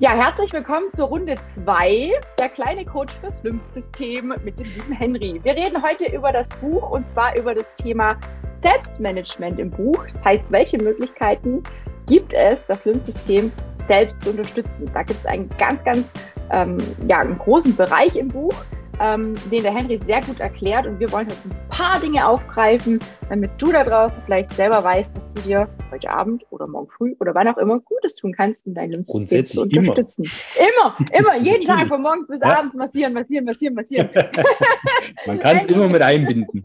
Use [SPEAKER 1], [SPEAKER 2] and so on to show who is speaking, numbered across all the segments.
[SPEAKER 1] Ja, herzlich willkommen zur Runde 2, der kleine Coach fürs Lymphsystem mit dem lieben Henry. Wir reden heute über das Buch und zwar über das Thema Selbstmanagement im Buch. Das heißt, welche Möglichkeiten gibt es, das Lymphsystem selbst zu unterstützen? Da gibt es einen ganz, ganz ähm, ja, einen großen Bereich im Buch ähm, den der Henry sehr gut erklärt. Und wir wollen heute ein paar Dinge aufgreifen, damit du da draußen vielleicht selber weißt, dass du dir heute Abend oder morgen früh oder wann auch immer Gutes tun kannst, um dein
[SPEAKER 2] Lymphsystem zu unterstützen.
[SPEAKER 1] Immer, immer, immer jeden Tag von morgens bis ja. abends massieren, massieren, massieren, massieren.
[SPEAKER 2] Man kann es immer mit einbinden.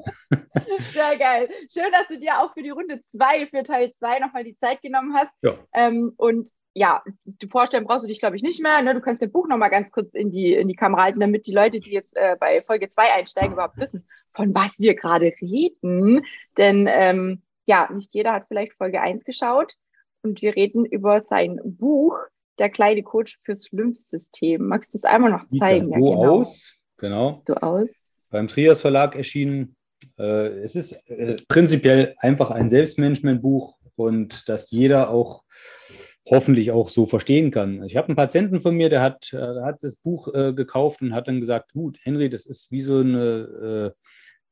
[SPEAKER 1] Sehr geil. Schön, dass du dir auch für die Runde 2, für Teil 2 nochmal die Zeit genommen hast. Ja. Ähm, und ja, du vorstellen brauchst du dich, glaube ich, nicht mehr. Ne? Du kannst dein Buch nochmal ganz kurz in die, in die Kamera halten, damit die Leute, die jetzt äh, bei Folge 2 einsteigen, überhaupt wissen, von was wir gerade reden. Denn ähm, ja, nicht jeder hat vielleicht Folge 1 geschaut und wir reden über sein Buch, Der kleine Coach fürs Lymphsystem. Magst du es einmal noch zeigen?
[SPEAKER 2] Ja, genau. aus, genau.
[SPEAKER 1] So aus.
[SPEAKER 2] Beim Trias Verlag erschienen. Äh, es ist äh, prinzipiell einfach ein Selbstmanagementbuch und dass jeder auch hoffentlich auch so verstehen kann. Ich habe einen Patienten von mir, der hat, äh, der hat das Buch äh, gekauft und hat dann gesagt, gut, Henry, das ist wie so eine, äh,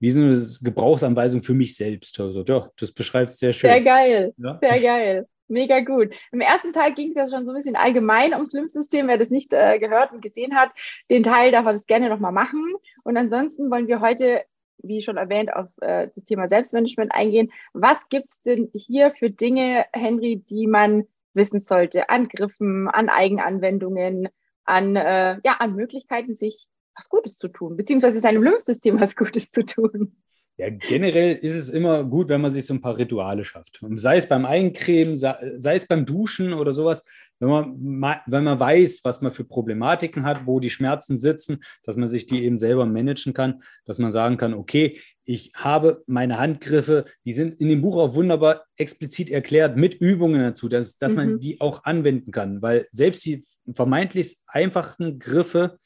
[SPEAKER 2] wie so eine Gebrauchsanweisung für mich selbst. Also, ja, das beschreibt es sehr schön.
[SPEAKER 1] Sehr geil, ja? sehr geil. Mega gut. Im ersten Teil ging es ja schon so ein bisschen allgemein ums Lymphsystem. Wer das nicht äh, gehört und gesehen hat, den Teil darf er das gerne nochmal machen. Und ansonsten wollen wir heute wie schon erwähnt, auf äh, das Thema Selbstmanagement eingehen. Was gibt es denn hier für Dinge, Henry, die man wissen sollte an Griffen, an Eigenanwendungen, an, äh, ja, an Möglichkeiten, sich was Gutes zu tun, beziehungsweise seinem Lymphsystem was Gutes zu tun.
[SPEAKER 2] Ja, generell ist es immer gut, wenn man sich so ein paar Rituale schafft. sei es beim Eincremen, sei es beim Duschen oder sowas, wenn man, wenn man weiß, was man für Problematiken hat, wo die Schmerzen sitzen, dass man sich die eben selber managen kann, dass man sagen kann, okay, ich habe meine Handgriffe, die sind in dem Buch auch wunderbar explizit erklärt mit Übungen dazu, dass, dass mhm. man die auch anwenden kann, weil selbst die vermeintlich einfachen Griffe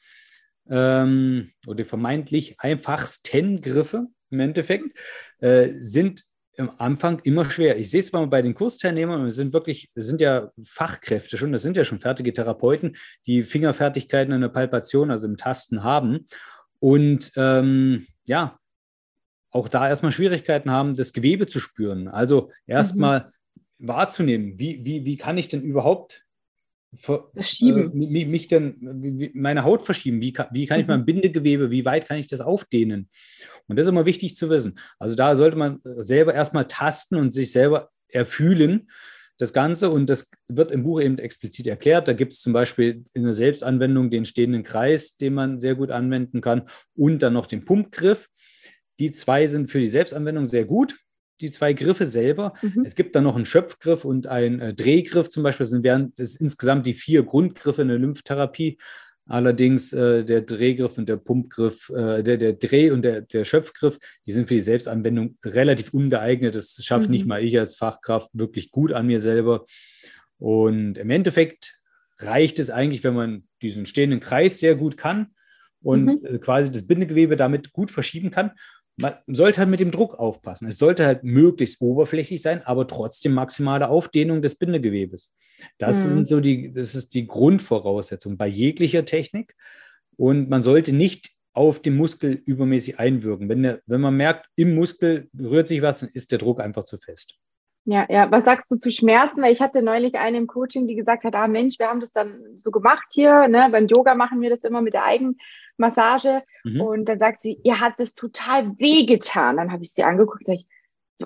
[SPEAKER 2] ähm, oder vermeintlich einfachsten Griffe im Endeffekt äh, sind am Anfang immer schwer. Ich sehe es mal bei den Kursteilnehmern, und wir sind wirklich, wir sind ja Fachkräfte schon, das sind ja schon fertige Therapeuten, die Fingerfertigkeiten in der Palpation, also im Tasten haben. Und ähm, ja, auch da erstmal Schwierigkeiten haben, das Gewebe zu spüren. Also erstmal mhm. wahrzunehmen, wie, wie, wie kann ich denn überhaupt verschieben. Äh, mich, dann, meine Haut verschieben. Wie kann, wie kann ich mein mhm. Bindegewebe, wie weit kann ich das aufdehnen? Und das ist immer wichtig zu wissen. Also da sollte man selber erstmal tasten und sich selber erfühlen, das Ganze. Und das wird im Buch eben explizit erklärt. Da gibt es zum Beispiel in der Selbstanwendung den stehenden Kreis, den man sehr gut anwenden kann, und dann noch den Pumpgriff. Die zwei sind für die Selbstanwendung sehr gut die zwei Griffe selber. Mhm. Es gibt dann noch einen Schöpfgriff und einen äh, Drehgriff zum Beispiel. Das sind während, das insgesamt die vier Grundgriffe in der Lymphtherapie. Allerdings äh, der Drehgriff und der Pumpgriff, äh, der, der Dreh- und der, der Schöpfgriff, die sind für die Selbstanwendung relativ ungeeignet. Das schafft mhm. nicht mal ich als Fachkraft wirklich gut an mir selber. Und im Endeffekt reicht es eigentlich, wenn man diesen stehenden Kreis sehr gut kann und mhm. Äh, quasi das Bindegewebe damit gut verschieben kann man sollte halt mit dem Druck aufpassen. Es sollte halt möglichst oberflächlich sein, aber trotzdem maximale Aufdehnung des Bindegewebes. Das mhm. sind so die, das ist die Grundvoraussetzung bei jeglicher Technik. Und man sollte nicht auf den Muskel übermäßig einwirken. Wenn, der, wenn man merkt, im Muskel rührt sich was, dann ist der Druck einfach zu fest.
[SPEAKER 1] Ja, ja. Was sagst du zu Schmerzen? Weil ich hatte neulich eine im Coaching, die gesagt hat, ah Mensch, wir haben das dann so gemacht hier. Ne? Beim Yoga machen wir das immer mit der Eigenmassage. Mhm. Und dann sagt sie, ihr hat das total wehgetan. Dann habe ich sie angeguckt, sag ich,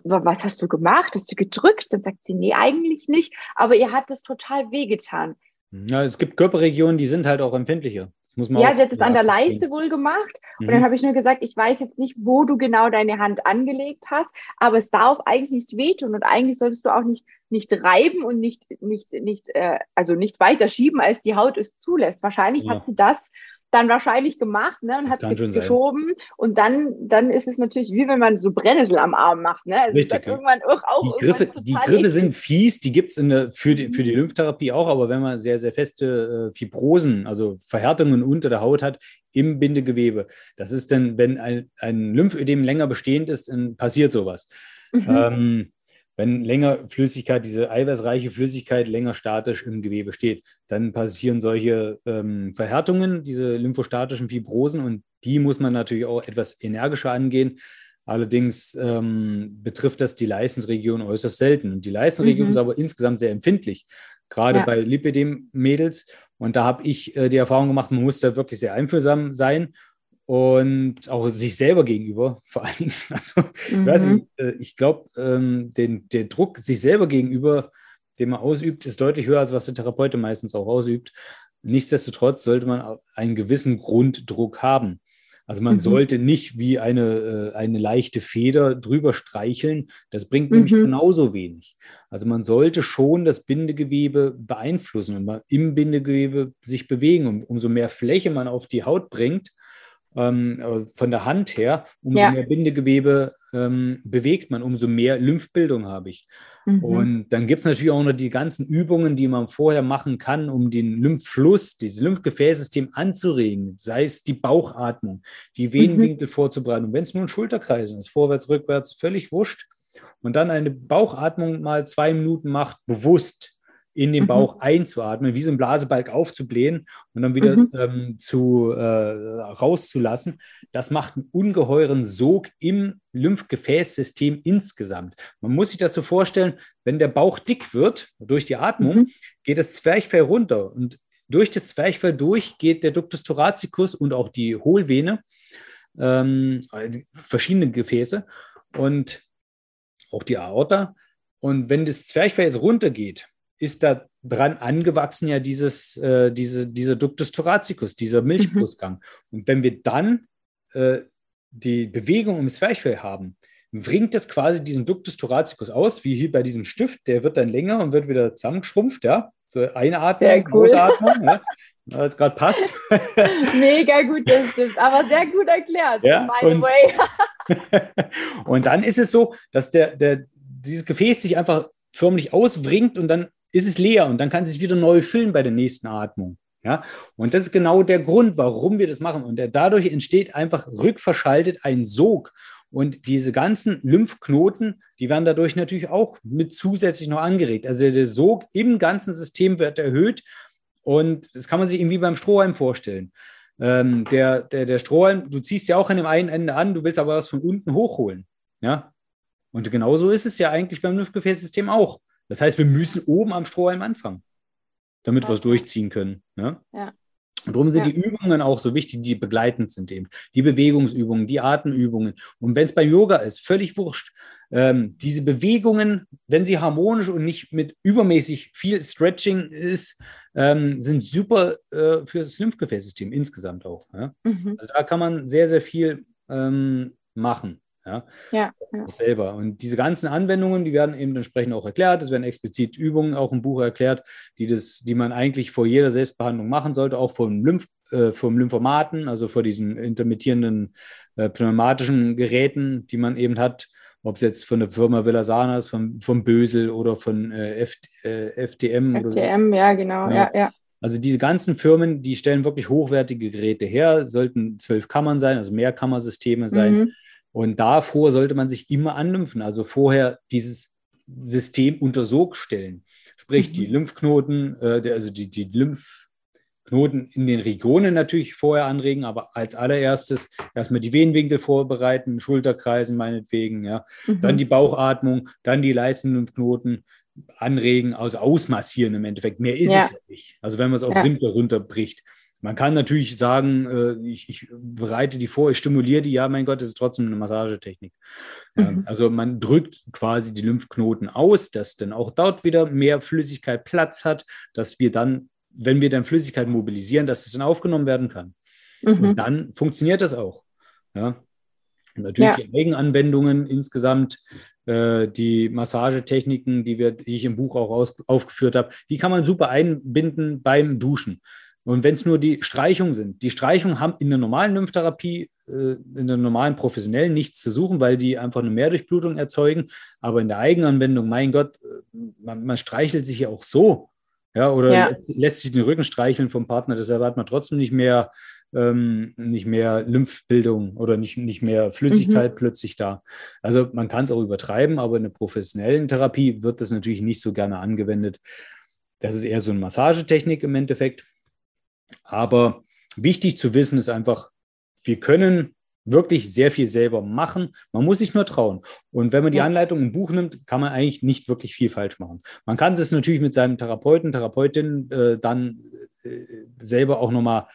[SPEAKER 1] was hast du gemacht? Hast du gedrückt? Dann sagt sie, nee, eigentlich nicht. Aber ihr hat das total wehgetan.
[SPEAKER 2] Ja, es gibt Körperregionen, die sind halt auch empfindlicher
[SPEAKER 1] ja, sie hat es an der Leiste wohl gemacht. Mhm. Und dann habe ich nur gesagt, ich weiß jetzt nicht, wo du genau deine Hand angelegt hast, aber es darf eigentlich nicht wehtun und eigentlich solltest du auch nicht, nicht reiben und nicht, nicht, nicht, äh, also nicht weiter schieben, als die Haut es zulässt. Wahrscheinlich ja. hat sie das dann wahrscheinlich gemacht ne, und hat es geschoben. Sein. Und dann, dann ist es natürlich wie wenn man so Brennnessel am Arm macht. Ne? Also
[SPEAKER 2] Richtig. Irgendwann auch die Griffe, die Griffe sind fies, die gibt es für, die, für die mhm. Lymphtherapie auch, aber wenn man sehr, sehr feste äh, Fibrosen, also Verhärtungen unter der Haut hat, im Bindegewebe, das ist dann, wenn ein, ein Lymphödem länger bestehend ist, dann passiert sowas. Mhm. Ähm, wenn länger Flüssigkeit, diese eiweißreiche Flüssigkeit länger statisch im Gewebe steht, dann passieren solche ähm, Verhärtungen, diese lymphostatischen Fibrosen und die muss man natürlich auch etwas energischer angehen. Allerdings ähm, betrifft das die Leistensregion äußerst selten. Die Leistensregion mhm. ist aber insgesamt sehr empfindlich, gerade ja. bei Lipidem-Mädels. Und da habe ich äh, die Erfahrung gemacht, man muss da wirklich sehr einfühlsam sein und auch sich selber gegenüber, vor allen Dingen. Also, mhm. ich, nicht, äh, ich glaube, ähm, den, der Druck sich selber gegenüber, den man ausübt, ist deutlich höher, als was der Therapeut meistens auch ausübt. Nichtsdestotrotz sollte man einen gewissen Grunddruck haben. Also man mhm. sollte nicht wie eine, äh, eine leichte Feder drüber streicheln. Das bringt mhm. nämlich genauso wenig. Also man sollte schon das Bindegewebe beeinflussen und im Bindegewebe sich bewegen. Und umso mehr Fläche man auf die Haut bringt, ähm, äh, von der Hand her, umso ja. mehr Bindegewebe ähm, bewegt man, umso mehr Lymphbildung habe ich. Mhm. Und dann gibt es natürlich auch noch die ganzen Übungen, die man vorher machen kann, um den Lymphfluss, dieses Lymphgefäßsystem anzuregen, sei es die Bauchatmung, die Venenwinkel mhm. vorzubereiten. Und wenn es nur ein Schulterkreis ist, vorwärts, rückwärts, völlig wurscht. Und dann eine Bauchatmung mal zwei Minuten macht, bewusst in den mhm. Bauch mhm. einzuatmen, wie so ein Blasebalg aufzublähen und dann wieder mhm. ähm, zu, äh, rauszulassen. Das macht einen ungeheuren Sog im Lymphgefäßsystem insgesamt. Man muss sich dazu vorstellen, wenn der Bauch dick wird durch die Atmung, mhm. geht das Zwerchfell runter und durch das Zwerchfell durch geht der Ductus thoracicus und auch die Hohlvene, ähm, verschiedene Gefäße und auch die Aorta. Und wenn das Zwerchfell jetzt runtergeht, ist da dran angewachsen ja dieses, äh, diese, dieser Ductus thoracicus, dieser Milchbrustgang. Mhm. Und wenn wir dann äh, die Bewegung ums Zwerchfell haben, bringt das quasi diesen Ductus thoracicus aus, wie hier bei diesem Stift, der wird dann länger und wird wieder zusammengeschrumpft, ja. So einatmen, cool. ausatmen, ja. Als gerade passt.
[SPEAKER 1] Mega gut, das stimmt, aber sehr gut erklärt.
[SPEAKER 2] Ja, und, und dann ist es so, dass der, der, dieses Gefäß sich einfach förmlich auswringt und dann ist es leer und dann kann es sich wieder neu füllen bei der nächsten Atmung. Ja, und das ist genau der Grund, warum wir das machen. Und dadurch entsteht einfach rückverschaltet ein Sog. Und diese ganzen Lymphknoten, die werden dadurch natürlich auch mit zusätzlich noch angeregt. Also der Sog im ganzen System wird erhöht. Und das kann man sich irgendwie beim Strohhalm vorstellen. Ähm, der, der, der Strohhalm, du ziehst ja auch an dem einen Ende an, du willst aber was von unten hochholen. Ja. Und genauso ist es ja eigentlich beim Lymphgefäßsystem auch. Das heißt, wir müssen oben am Strohhalm anfangen, damit wir es durchziehen können. Ne? Ja. Und darum sind ja. die Übungen auch so wichtig, die begleitend sind eben. Die Bewegungsübungen, die Atemübungen. Und wenn es beim Yoga ist, völlig wurscht. Ähm, diese Bewegungen, wenn sie harmonisch und nicht mit übermäßig viel Stretching ist, ähm, sind super äh, für das Lymphgefäßsystem insgesamt auch. Ja? Mhm. Also da kann man sehr, sehr viel ähm, machen. Ja, ja, ja. selber. Und diese ganzen Anwendungen, die werden eben entsprechend auch erklärt. Es werden explizit Übungen auch im Buch erklärt, die, das, die man eigentlich vor jeder Selbstbehandlung machen sollte, auch vom, Lymph, äh, vom Lymphomaten, also vor diesen intermittierenden äh, pneumatischen Geräten, die man eben hat, ob es jetzt von der Firma Villasana ist, vom, vom Bösel oder von äh, F, äh, FTM.
[SPEAKER 1] FTM, oder so. ja, genau, ja, ja.
[SPEAKER 2] Also diese ganzen Firmen, die stellen wirklich hochwertige Geräte her, sollten zwölf Kammern sein, also Mehrkammersysteme sein. Mhm und davor sollte man sich immer anlymphen, also vorher dieses System unter Sog stellen. Sprich, mhm. die Lymphknoten, äh, also die, die Lymphknoten in den Regionen natürlich vorher anregen, aber als allererstes erstmal die Venenwinkel vorbereiten, Schulterkreisen meinetwegen, ja. Mhm. Dann die Bauchatmung, dann die Leistenlymphknoten anregen, also ausmassieren im Endeffekt. Mehr ist ja. es ja nicht. Also wenn man es auf ja. simpel runterbricht. Man kann natürlich sagen, äh, ich, ich, bereite die vor, ich stimuliere die, ja, mein Gott, das ist trotzdem eine Massagetechnik. Ja, mhm. Also man drückt quasi die Lymphknoten aus, dass dann auch dort wieder mehr Flüssigkeit Platz hat, dass wir dann, wenn wir dann Flüssigkeit mobilisieren, dass es dann aufgenommen werden kann. Mhm. Und dann funktioniert das auch. Ja. Und natürlich ja. die Eigenanwendungen insgesamt, äh, die Massagetechniken, die, wir, die ich im Buch auch aus, aufgeführt habe, die kann man super einbinden beim Duschen. Und wenn es nur die Streichungen sind, die Streichungen haben in der normalen Lymphtherapie, äh, in der normalen professionellen nichts zu suchen, weil die einfach eine Mehrdurchblutung erzeugen. Aber in der Eigenanwendung, mein Gott, äh, man, man streichelt sich ja auch so. Ja, oder ja. Lässt, lässt, sich den Rücken streicheln vom Partner, deshalb hat man trotzdem nicht mehr ähm, nicht mehr Lymphbildung oder nicht, nicht mehr Flüssigkeit mhm. plötzlich da. Also man kann es auch übertreiben, aber in der professionellen Therapie wird das natürlich nicht so gerne angewendet. Das ist eher so eine Massagetechnik im Endeffekt. Aber wichtig zu wissen ist einfach, wir können wirklich sehr viel selber machen. Man muss sich nur trauen. Und wenn man die Anleitung im Buch nimmt, kann man eigentlich nicht wirklich viel falsch machen. Man kann es natürlich mit seinem Therapeuten, Therapeutin äh, dann äh, selber auch nochmal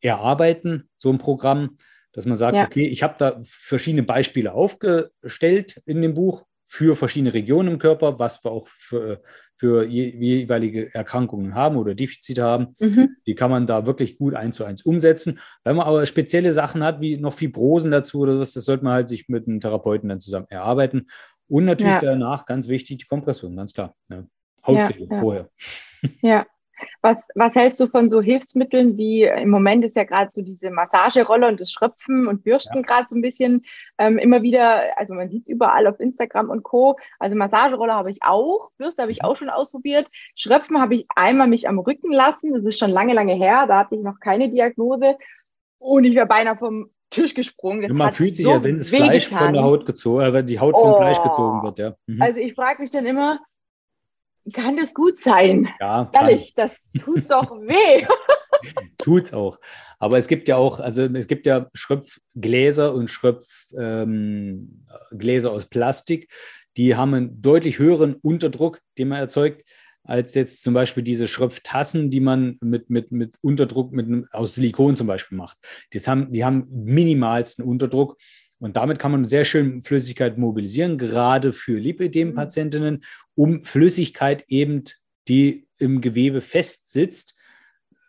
[SPEAKER 2] erarbeiten, so ein Programm, dass man sagt, ja. okay, ich habe da verschiedene Beispiele aufgestellt in dem Buch für verschiedene Regionen im Körper, was wir auch für, für jeweilige Erkrankungen haben oder Defizite haben. Mhm. Die kann man da wirklich gut eins zu eins umsetzen. Wenn man aber spezielle Sachen hat, wie noch Fibrosen dazu oder was, das sollte man halt sich mit einem Therapeuten dann zusammen erarbeiten. Und natürlich ja. danach ganz wichtig die Kompression, ganz klar. Ja. Hautpflege ja, vorher.
[SPEAKER 1] Ja, was, was hältst du von so Hilfsmitteln wie im Moment ist ja gerade so diese Massagerolle und das Schröpfen und Bürsten ja. gerade so ein bisschen ähm, immer wieder, also man sieht es überall auf Instagram und Co. Also Massagerolle habe ich auch, Bürste habe ich mhm. auch schon ausprobiert. Schröpfen habe ich einmal mich am Rücken lassen, das ist schon lange, lange her, da hatte ich noch keine Diagnose und ich wäre beinahe vom Tisch gesprungen.
[SPEAKER 2] Das man fühlt sich so ja, wenn das Fleisch getan. von der Haut gezogen, äh, wenn die Haut vom oh. Fleisch gezogen wird, ja.
[SPEAKER 1] Mhm. Also ich frage mich dann immer, kann das gut sein?
[SPEAKER 2] Ja.
[SPEAKER 1] Ehrlich, kann. das tut doch weh.
[SPEAKER 2] Tut's auch. Aber es gibt ja auch, also es gibt ja Schröpfgläser und Schröpfgläser ähm, aus Plastik, die haben einen deutlich höheren Unterdruck, den man erzeugt, als jetzt zum Beispiel diese Schröpftassen, die man mit, mit, mit Unterdruck mit, aus Silikon zum Beispiel macht. Das haben, die haben minimalsten Unterdruck. Und damit kann man sehr schön Flüssigkeit mobilisieren, gerade für Lipödem-Patientinnen, um Flüssigkeit eben, die im Gewebe festsitzt,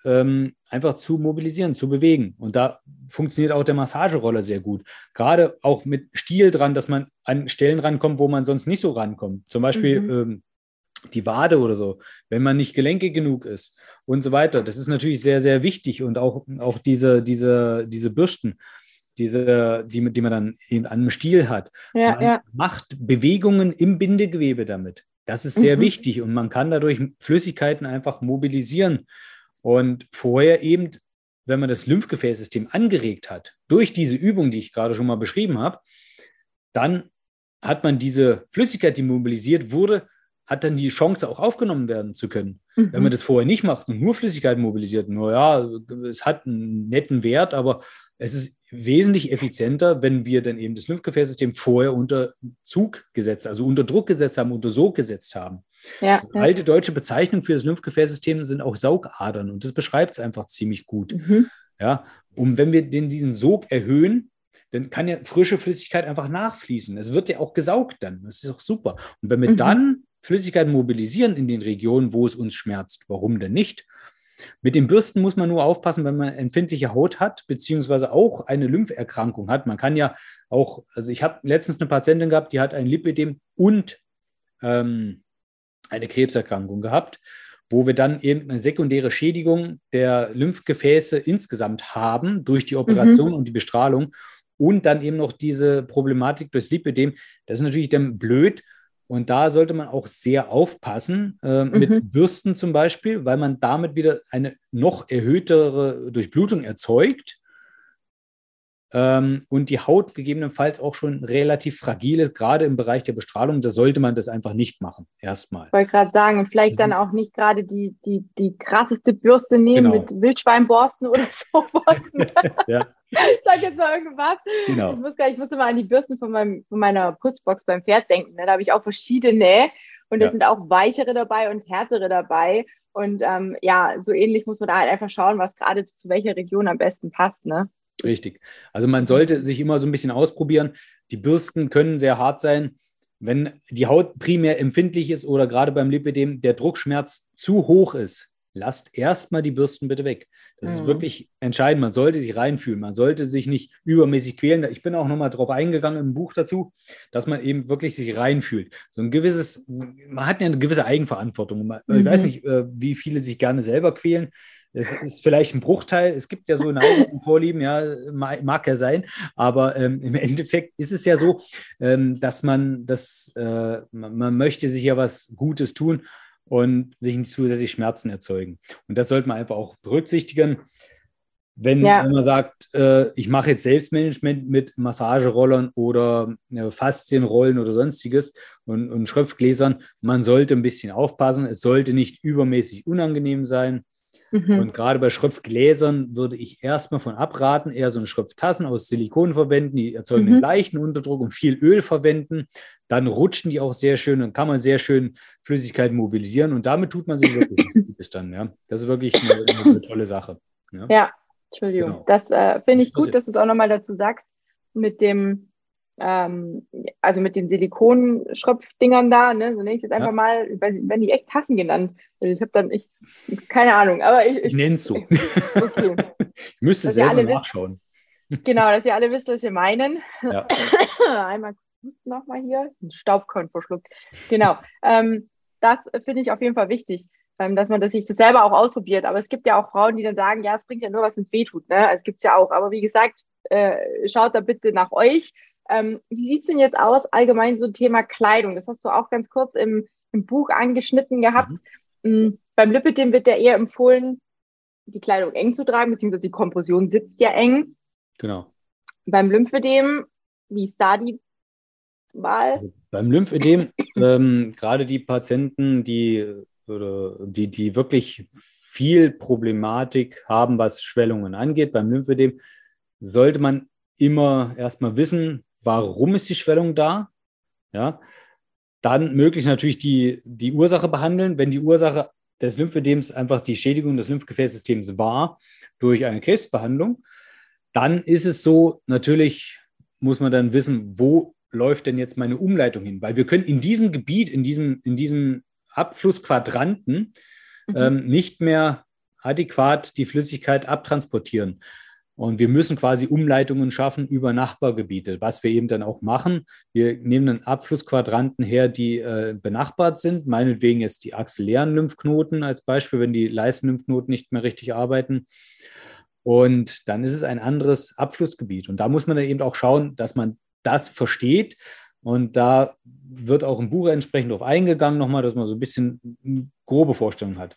[SPEAKER 2] ähm, einfach zu mobilisieren, zu bewegen. Und da funktioniert auch der Massageroller sehr gut. Gerade auch mit Stiel dran, dass man an Stellen rankommt, wo man sonst nicht so rankommt. Zum Beispiel mhm. ähm, die Wade oder so, wenn man nicht gelenkig genug ist und so weiter. Das ist natürlich sehr, sehr wichtig. Und auch, auch diese, diese, diese Bürsten diese, die, die man dann in einem Stiel hat.
[SPEAKER 1] Ja,
[SPEAKER 2] man
[SPEAKER 1] ja.
[SPEAKER 2] macht Bewegungen im Bindegewebe damit. Das ist sehr mhm. wichtig und man kann dadurch Flüssigkeiten einfach mobilisieren. Und vorher eben, wenn man das Lymphgefäßsystem angeregt hat, durch diese Übung, die ich gerade schon mal beschrieben habe, dann hat man diese Flüssigkeit, die mobilisiert wurde, hat dann die Chance auch aufgenommen werden zu können. Mhm. Wenn man das vorher nicht macht und nur Flüssigkeit mobilisiert, nur ja, es hat einen netten Wert, aber es ist wesentlich effizienter, wenn wir dann eben das Lymphgefäßsystem vorher unter Zug gesetzt, also unter Druck gesetzt haben, unter Sog gesetzt haben.
[SPEAKER 1] Ja,
[SPEAKER 2] ja. Alte deutsche Bezeichnung für das Lymphgefäßsystem sind auch Saugadern und das beschreibt es einfach ziemlich gut. Mhm. Ja, und wenn wir den, diesen Sog erhöhen, dann kann ja frische Flüssigkeit einfach nachfließen. Es wird ja auch gesaugt dann. Das ist auch super. Und wenn wir mhm. dann Flüssigkeit mobilisieren in den Regionen, wo es uns schmerzt, warum denn nicht? Mit den Bürsten muss man nur aufpassen, wenn man empfindliche Haut hat, beziehungsweise auch eine Lympherkrankung hat. Man kann ja auch, also ich habe letztens eine Patientin gehabt, die hat ein Lipidem und ähm, eine Krebserkrankung gehabt, wo wir dann eben eine sekundäre Schädigung der Lymphgefäße insgesamt haben durch die Operation mhm. und die Bestrahlung und dann eben noch diese Problematik durchs Lipidem. Das ist natürlich dann blöd. Und da sollte man auch sehr aufpassen äh, mit mhm. Bürsten zum Beispiel, weil man damit wieder eine noch erhöhtere Durchblutung erzeugt ähm, und die Haut gegebenenfalls auch schon relativ fragil ist, gerade im Bereich der Bestrahlung. Da sollte man das einfach nicht machen, erstmal.
[SPEAKER 1] Ich wollte gerade sagen, vielleicht dann auch nicht gerade die, die, die krasseste Bürste nehmen genau. mit Wildschweinborsten oder sowas. ja. Ich sag jetzt mal irgendwas. Genau. Ich muss, gar, ich muss immer an die Bürsten von, meinem, von meiner Putzbox beim Pferd denken. Ne? Da habe ich auch verschiedene und da ja. sind auch weichere dabei und härtere dabei. Und ähm, ja, so ähnlich muss man da halt einfach schauen, was gerade zu welcher Region am besten passt. Ne?
[SPEAKER 2] Richtig. Also man sollte sich immer so ein bisschen ausprobieren. Die Bürsten können sehr hart sein. Wenn die Haut primär empfindlich ist oder gerade beim Lipidem der Druckschmerz zu hoch ist, lasst erstmal die Bürsten bitte weg. Das mhm. ist wirklich entscheidend. Man sollte sich reinfühlen. Man sollte sich nicht übermäßig quälen. Ich bin auch nochmal darauf eingegangen im Buch dazu, dass man eben wirklich sich reinfühlt. So ein gewisses, man hat ja eine gewisse Eigenverantwortung. Mhm. Ich weiß nicht, äh, wie viele sich gerne selber quälen. Es ist vielleicht ein Bruchteil. Es gibt ja so Neigungen, Vorlieben, ja, mag ja sein. Aber ähm, im Endeffekt ist es ja so, ähm, dass man das, äh, man, man möchte sich ja was Gutes tun und sich nicht zusätzlich Schmerzen erzeugen. Und das sollte man einfach auch berücksichtigen. Wenn,
[SPEAKER 1] Ja.
[SPEAKER 2] wenn man sagt, äh, ich mache jetzt Selbstmanagement mit Massagerollern oder äh, Faszienrollen oder sonstiges und, und Schröpfgläsern, man sollte ein bisschen aufpassen. Es sollte nicht übermäßig unangenehm sein.
[SPEAKER 1] Mhm.
[SPEAKER 2] Und gerade bei Schröpfgläsern würde ich erstmal von abraten, eher so eine Schröpftassen aus Silikon verwenden, die erzeugen
[SPEAKER 1] Mhm.
[SPEAKER 2] einen leichten Unterdruck und viel Öl verwenden. Dann rutschen die auch sehr schön und kann man sehr schön Flüssigkeit mobilisieren und damit tut man sich wirklich Gutes dann. Ja. Das ist wirklich eine, eine tolle Sache. Ja.
[SPEAKER 1] Ja, Entschuldigung.
[SPEAKER 2] Genau.
[SPEAKER 1] Das äh, finde ich gut, dass du es auch nochmal dazu sagst, mit dem, ähm, also mit den Silikonschröpfdingern da, ne, so nenne ich es jetzt einfach
[SPEAKER 2] Ja.
[SPEAKER 1] mal, wenn, die echt Tassen genannt. Also ich habe dann, ich, keine Ahnung, aber ich,
[SPEAKER 2] Ich
[SPEAKER 1] ich
[SPEAKER 2] nenne es so.
[SPEAKER 1] okay.
[SPEAKER 2] Ich müsste
[SPEAKER 1] Dass
[SPEAKER 2] selber
[SPEAKER 1] alle wisst-
[SPEAKER 2] nachschauen.
[SPEAKER 1] genau, dass ihr alle wisst, was wir meinen.
[SPEAKER 2] Ja.
[SPEAKER 1] Einmal nochmal hier, ein Staubkorn verschluckt. Genau. Ähm, das finde ich auf jeden Fall wichtig, ähm, dass man das sich das selber auch ausprobiert. Aber es gibt ja auch Frauen, die dann sagen, ja, es bringt ja nur was ins Weh tut. Ne? Es gibt es ja auch. Aber wie gesagt, äh, schaut da bitte nach euch. Ähm, wie sieht es denn jetzt aus, allgemein so Thema Kleidung? Das hast du auch ganz kurz im, im Buch angeschnitten gehabt. Mhm. Beim Lipidem wird ja eher empfohlen, die Kleidung eng zu tragen, beziehungsweise die Kompression sitzt ja eng.
[SPEAKER 2] Genau.
[SPEAKER 1] Beim Lymphödem, wie ist da die Wahl?
[SPEAKER 2] Also beim Lymphödem, ähm, gerade die Patienten, die, oder die, die wirklich viel Problematik haben, was Schwellungen angeht, beim Lymphödem, sollte man immer erstmal wissen, warum ist die Schwellung da? Ja, dann möglichst natürlich die, die Ursache behandeln. Wenn die Ursache des Lymphödems einfach die Schädigung des Lymphgefäßsystems war durch eine Krebsbehandlung, dann ist es so, natürlich muss man dann wissen, wo läuft denn jetzt meine Umleitung hin? Weil wir können in diesem Gebiet, in diesem, in diesem Abflussquadranten
[SPEAKER 1] Mhm.
[SPEAKER 2] ähm, nicht mehr adäquat die Flüssigkeit abtransportieren. Und wir müssen quasi Umleitungen schaffen über Nachbargebiete, was wir eben dann auch machen. Wir nehmen dann Abflussquadranten her, die äh, benachbart sind, meinetwegen jetzt die axillären Lymphknoten als Beispiel, wenn die Leistenlymphknoten nicht mehr richtig arbeiten. Und dann ist es ein anderes Abflussgebiet. Und da muss man dann eben auch schauen, dass man das versteht. Und da wird auch im Buch entsprechend darauf eingegangen, nochmal, dass man so ein bisschen eine grobe Vorstellung hat.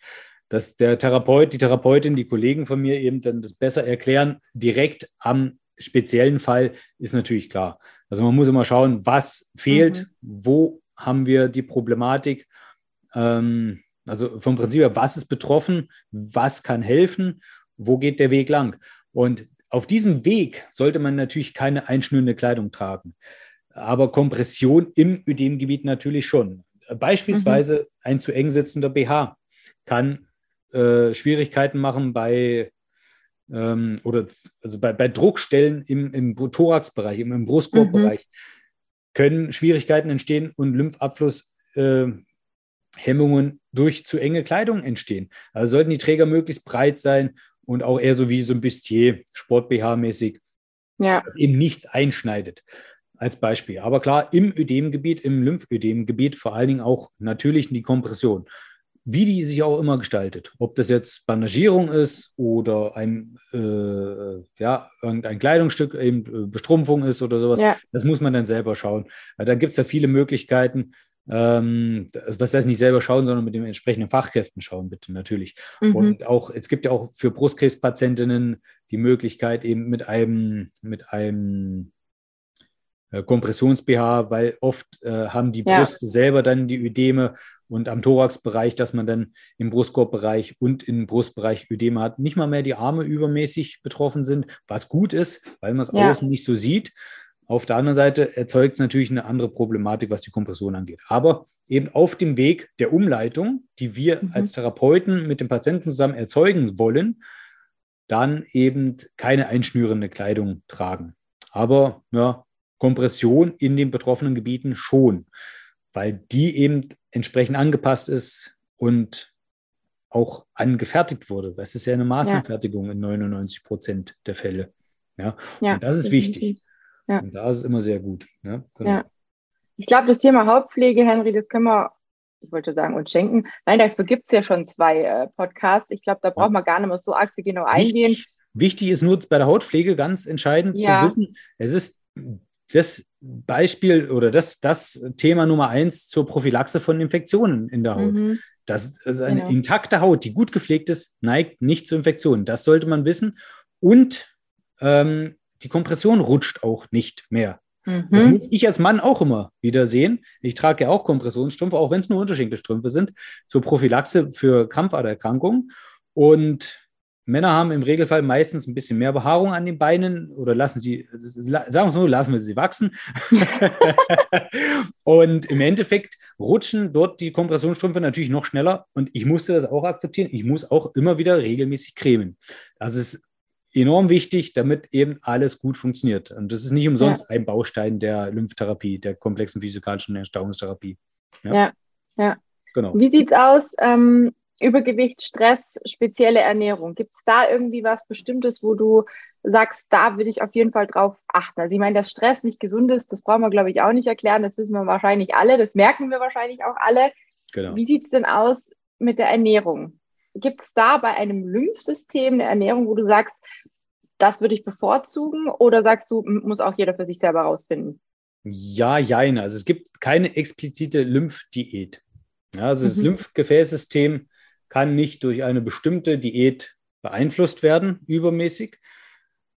[SPEAKER 2] Dass der Therapeut, die Therapeutin, die Kollegen von mir eben dann das besser erklären, direkt am speziellen Fall ist natürlich klar. Also man muss immer schauen, was fehlt, wo haben wir die Problematik. Ähm, also vom Prinzip her, was ist betroffen, was kann helfen, wo geht der Weg lang. Und auf diesem Weg sollte man natürlich keine einschnürende Kleidung tragen. Aber Kompression im Ödemgebiet natürlich schon. Beispielsweise ein zu eng sitzender BH kann äh, Schwierigkeiten machen bei ähm, oder also bei, bei Druckstellen im, im Thoraxbereich, im, im Brustkorbbereich können Schwierigkeiten entstehen und Lymphabflusshemmungen durch zu enge Kleidung entstehen. Also sollten die Träger möglichst breit sein und auch eher so wie so ein Bustier, Sport-BH-mäßig,
[SPEAKER 1] Ja,
[SPEAKER 2] das eben nichts einschneidet. Als Beispiel. Aber klar, im Ödemgebiet, im Lymphödemgebiet vor allen Dingen auch natürlich die Kompression. Wie die sich auch immer gestaltet. Ob das jetzt Bandagierung ist oder ein, äh, ja, irgendein Kleidungsstück, eben äh, Bestrumpfung ist oder sowas,
[SPEAKER 1] ja,
[SPEAKER 2] das muss man dann selber schauen. Also da gibt es ja viele Möglichkeiten. Ähm, das was heißt nicht selber schauen, sondern mit den entsprechenden Fachkräften schauen, bitte natürlich.
[SPEAKER 1] mhm.
[SPEAKER 2] Und auch, es gibt ja auch für Brustkrebspatientinnen die Möglichkeit, eben mit einem, mit einem äh, Kompressions-BH, weil oft äh, haben die
[SPEAKER 1] Ja.
[SPEAKER 2] Brüste selber dann die Ödeme und am Thoraxbereich, dass man dann im Brustkorbbereich und im Brustbereich Ödeme hat, nicht mal mehr die Arme übermäßig betroffen sind, was gut ist, weil man es
[SPEAKER 1] Ja.
[SPEAKER 2] außen nicht so sieht. Auf der anderen Seite erzeugt es natürlich eine andere Problematik, was die Kompression angeht. Aber eben auf dem Weg der Umleitung, die wir
[SPEAKER 1] Mhm.
[SPEAKER 2] als Therapeuten mit dem Patienten zusammen erzeugen wollen, dann eben keine einschnürende Kleidung tragen. Aber ja, Kompression in den betroffenen Gebieten schon, weil die eben entsprechend angepasst ist und auch angefertigt wurde. Das ist ja eine Maßanfertigung in 99 Prozent der Fälle. Ja,
[SPEAKER 1] ja,
[SPEAKER 2] und das ist
[SPEAKER 1] definitiv.
[SPEAKER 2] wichtig.
[SPEAKER 1] Ja.
[SPEAKER 2] Und da ist es immer sehr gut. Ja, genau.
[SPEAKER 1] Ja. Ich glaube, das Thema Hautpflege, Henry, das können wir, ich wollte sagen, uns schenken. Nein, dafür gibt es ja schon zwei äh, Podcasts. Ich glaube, da braucht man gar nicht mehr so arg genau eingehen.
[SPEAKER 2] Wichtig, ist nur bei der Hautpflege ganz entscheidend
[SPEAKER 1] Ja.
[SPEAKER 2] zu wissen, es ist das Beispiel oder das, das Thema Nummer eins zur Prophylaxe von Infektionen in der Haut.
[SPEAKER 1] Mhm.
[SPEAKER 2] Das, also eine
[SPEAKER 1] Genau.
[SPEAKER 2] intakte Haut, die gut gepflegt ist, neigt nicht zu Infektionen. Das sollte man wissen. Und ähm, die Kompression rutscht auch nicht mehr. Mhm. Das muss ich als Mann auch immer wieder sehen. Ich trage ja auch Kompressionsstrümpfe, auch wenn es nur Unterschenkelstrümpfe sind, zur Prophylaxe für Krampfadererkrankungen. Und Männer haben im Regelfall meistens ein bisschen mehr Behaarung an den Beinen oder lassen sie, sagen wir es so, lassen wir sie wachsen. und im Endeffekt rutschen dort die Kompressionsstrümpfe natürlich noch schneller und ich musste das auch akzeptieren. Ich muss auch immer wieder regelmäßig cremen. Das ist enorm wichtig, damit eben alles gut funktioniert. Und das ist nicht umsonst ja. ein Baustein der Lymphtherapie, der komplexen physikalischen Erstauungstherapie.
[SPEAKER 1] Ja, ja. ja. Genau. Wie sieht es aus? Ähm, Übergewicht, Stress, spezielle Ernährung. Gibt es da irgendwie was Bestimmtes, wo du sagst, da würde ich auf jeden Fall drauf achten? Also ich meine, dass Stress nicht gesund ist, das brauchen wir, glaube ich, auch nicht erklären. Das wissen wir wahrscheinlich alle, das merken wir wahrscheinlich auch alle. Genau. Wie sieht es denn aus mit der Ernährung? Gibt es da bei einem Lymphsystem eine Ernährung, wo du sagst, das würde ich bevorzugen? Oder sagst du, muss auch jeder für sich selber rausfinden?
[SPEAKER 2] Ja, jein. Also es gibt keine explizite Lymphdiät. Ja, also mhm. das Lymphgefäßsystem kann nicht durch eine bestimmte Diät beeinflusst werden, übermäßig.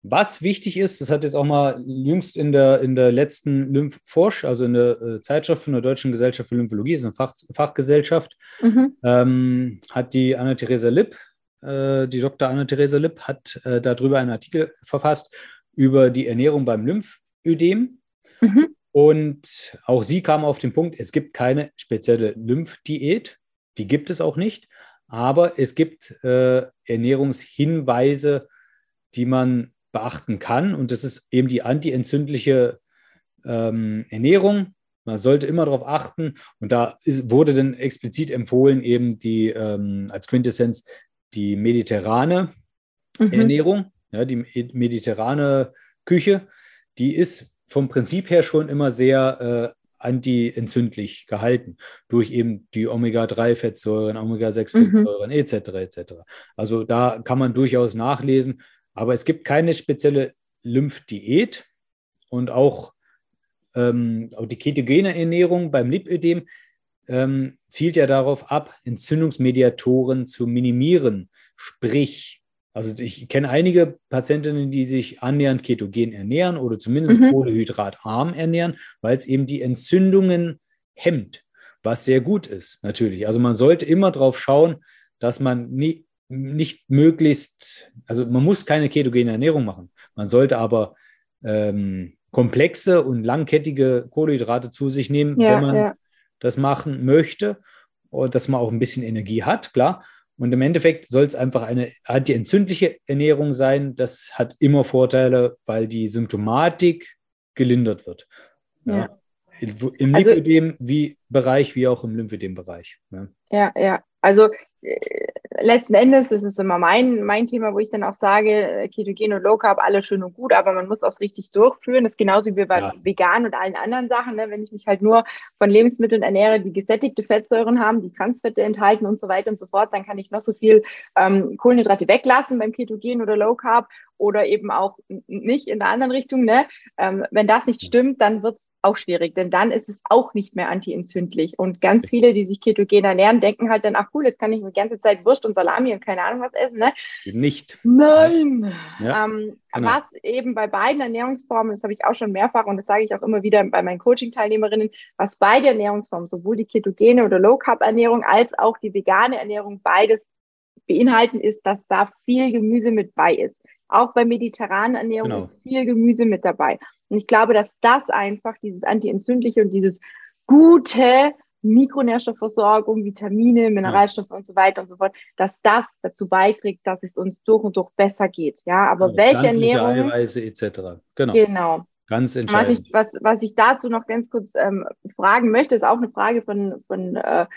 [SPEAKER 2] Was wichtig ist, das hat jetzt auch mal jüngst in der, in der letzten Lymphforsch, also in der äh, Zeitschrift von der Deutschen Gesellschaft für Lymphologie, das ist eine Fach, Fachgesellschaft, mhm. ähm, hat die Anna-Theresa Lipp, äh, die Dr. Anna-Theresa Lipp, hat äh, darüber einen Artikel verfasst über die Ernährung beim Lymphödem. Mhm. Und auch sie kam auf den Punkt, es gibt keine spezielle Lymphdiät, die gibt es auch nicht. Aber es gibt äh, Ernährungshinweise, die man beachten kann. Und das ist eben die antientzündliche ähm, Ernährung. Man sollte immer darauf achten. Und da ist, wurde dann explizit empfohlen, eben die ähm, als Quintessenz die mediterrane mhm. Ernährung, ja, die mediterrane Küche. Die ist vom Prinzip her schon immer sehr äh, antientzündlich gehalten durch eben die Omega-3-Fettsäuren, Omega-6-Fettsäuren mhm. etc. etc. Also da kann man durchaus nachlesen, aber es gibt keine spezielle Lymphdiät und auch, ähm, auch die ketogene Ernährung beim Lipödem ähm, zielt ja darauf ab, Entzündungsmediatoren zu minimieren, sprich also ich kenne einige Patientinnen, die sich annähernd ketogen ernähren oder zumindest mhm. kohlehydratarm ernähren, weil es eben die Entzündungen hemmt, was sehr gut ist natürlich. Also man sollte immer darauf schauen, dass man nie, nicht möglichst, also man muss keine ketogene Ernährung machen. Man sollte aber ähm, komplexe und langkettige Kohlenhydrate zu sich nehmen, ja, wenn man ja. das machen möchte und dass man auch ein bisschen Energie hat, klar. Und im Endeffekt soll es einfach eine antientzündliche Ernährung sein. Das hat immer Vorteile, weil die Symptomatik gelindert wird. Ja. ja. Im also, Lipödem-Bereich wie auch im Lymphödem-Bereich.
[SPEAKER 1] Ja. ja, ja. Also letzten Endes ist es immer mein, mein Thema, wo ich dann auch sage, äh, Ketogen und Low Carb, alles schön und gut, aber man muss auch richtig durchführen. Das ist genauso wie bei ja. vegan und allen anderen Sachen. Ne? Wenn ich mich halt nur von Lebensmitteln ernähre, die gesättigte Fettsäuren haben, die Transfette enthalten und so weiter und so fort, dann kann ich noch so viel ähm, Kohlenhydrate weglassen beim Ketogen oder Low Carb oder eben auch nicht in der anderen Richtung. Ne? Ähm, wenn das nicht stimmt, dann wird auch schwierig, denn dann ist es auch nicht mehr antientzündlich. Und ganz viele, die sich ketogen ernähren, denken halt dann, ach cool, jetzt kann ich die ganze Zeit Wurst und Salami und keine Ahnung was essen. Ne?
[SPEAKER 2] Nicht.
[SPEAKER 1] Nein. Ja, ähm, genau. Was eben bei beiden Ernährungsformen, das habe ich auch schon mehrfach und das sage ich auch immer wieder bei meinen Coaching-Teilnehmerinnen, was beide Ernährungsformen, sowohl die ketogene oder Low-Carb-Ernährung als auch die vegane Ernährung beides beinhalten, ist, dass da viel Gemüse mit bei ist. Auch bei mediterranen Ernährung genau. ist viel Gemüse mit dabei. Und ich glaube, dass das einfach dieses antientzündliche und dieses gute Mikronährstoffversorgung, Vitamine, Mineralstoffe ja. und so weiter und so fort, dass das dazu beiträgt, dass es uns durch und durch besser geht. Ja, aber ja, welche Ernährung?
[SPEAKER 2] Eiweiße etc.
[SPEAKER 1] Genau. Genau.
[SPEAKER 2] Ganz entscheidend.
[SPEAKER 1] Was ich, was, was ich dazu noch ganz kurz ähm, fragen möchte, ist auch eine Frage von, von äh,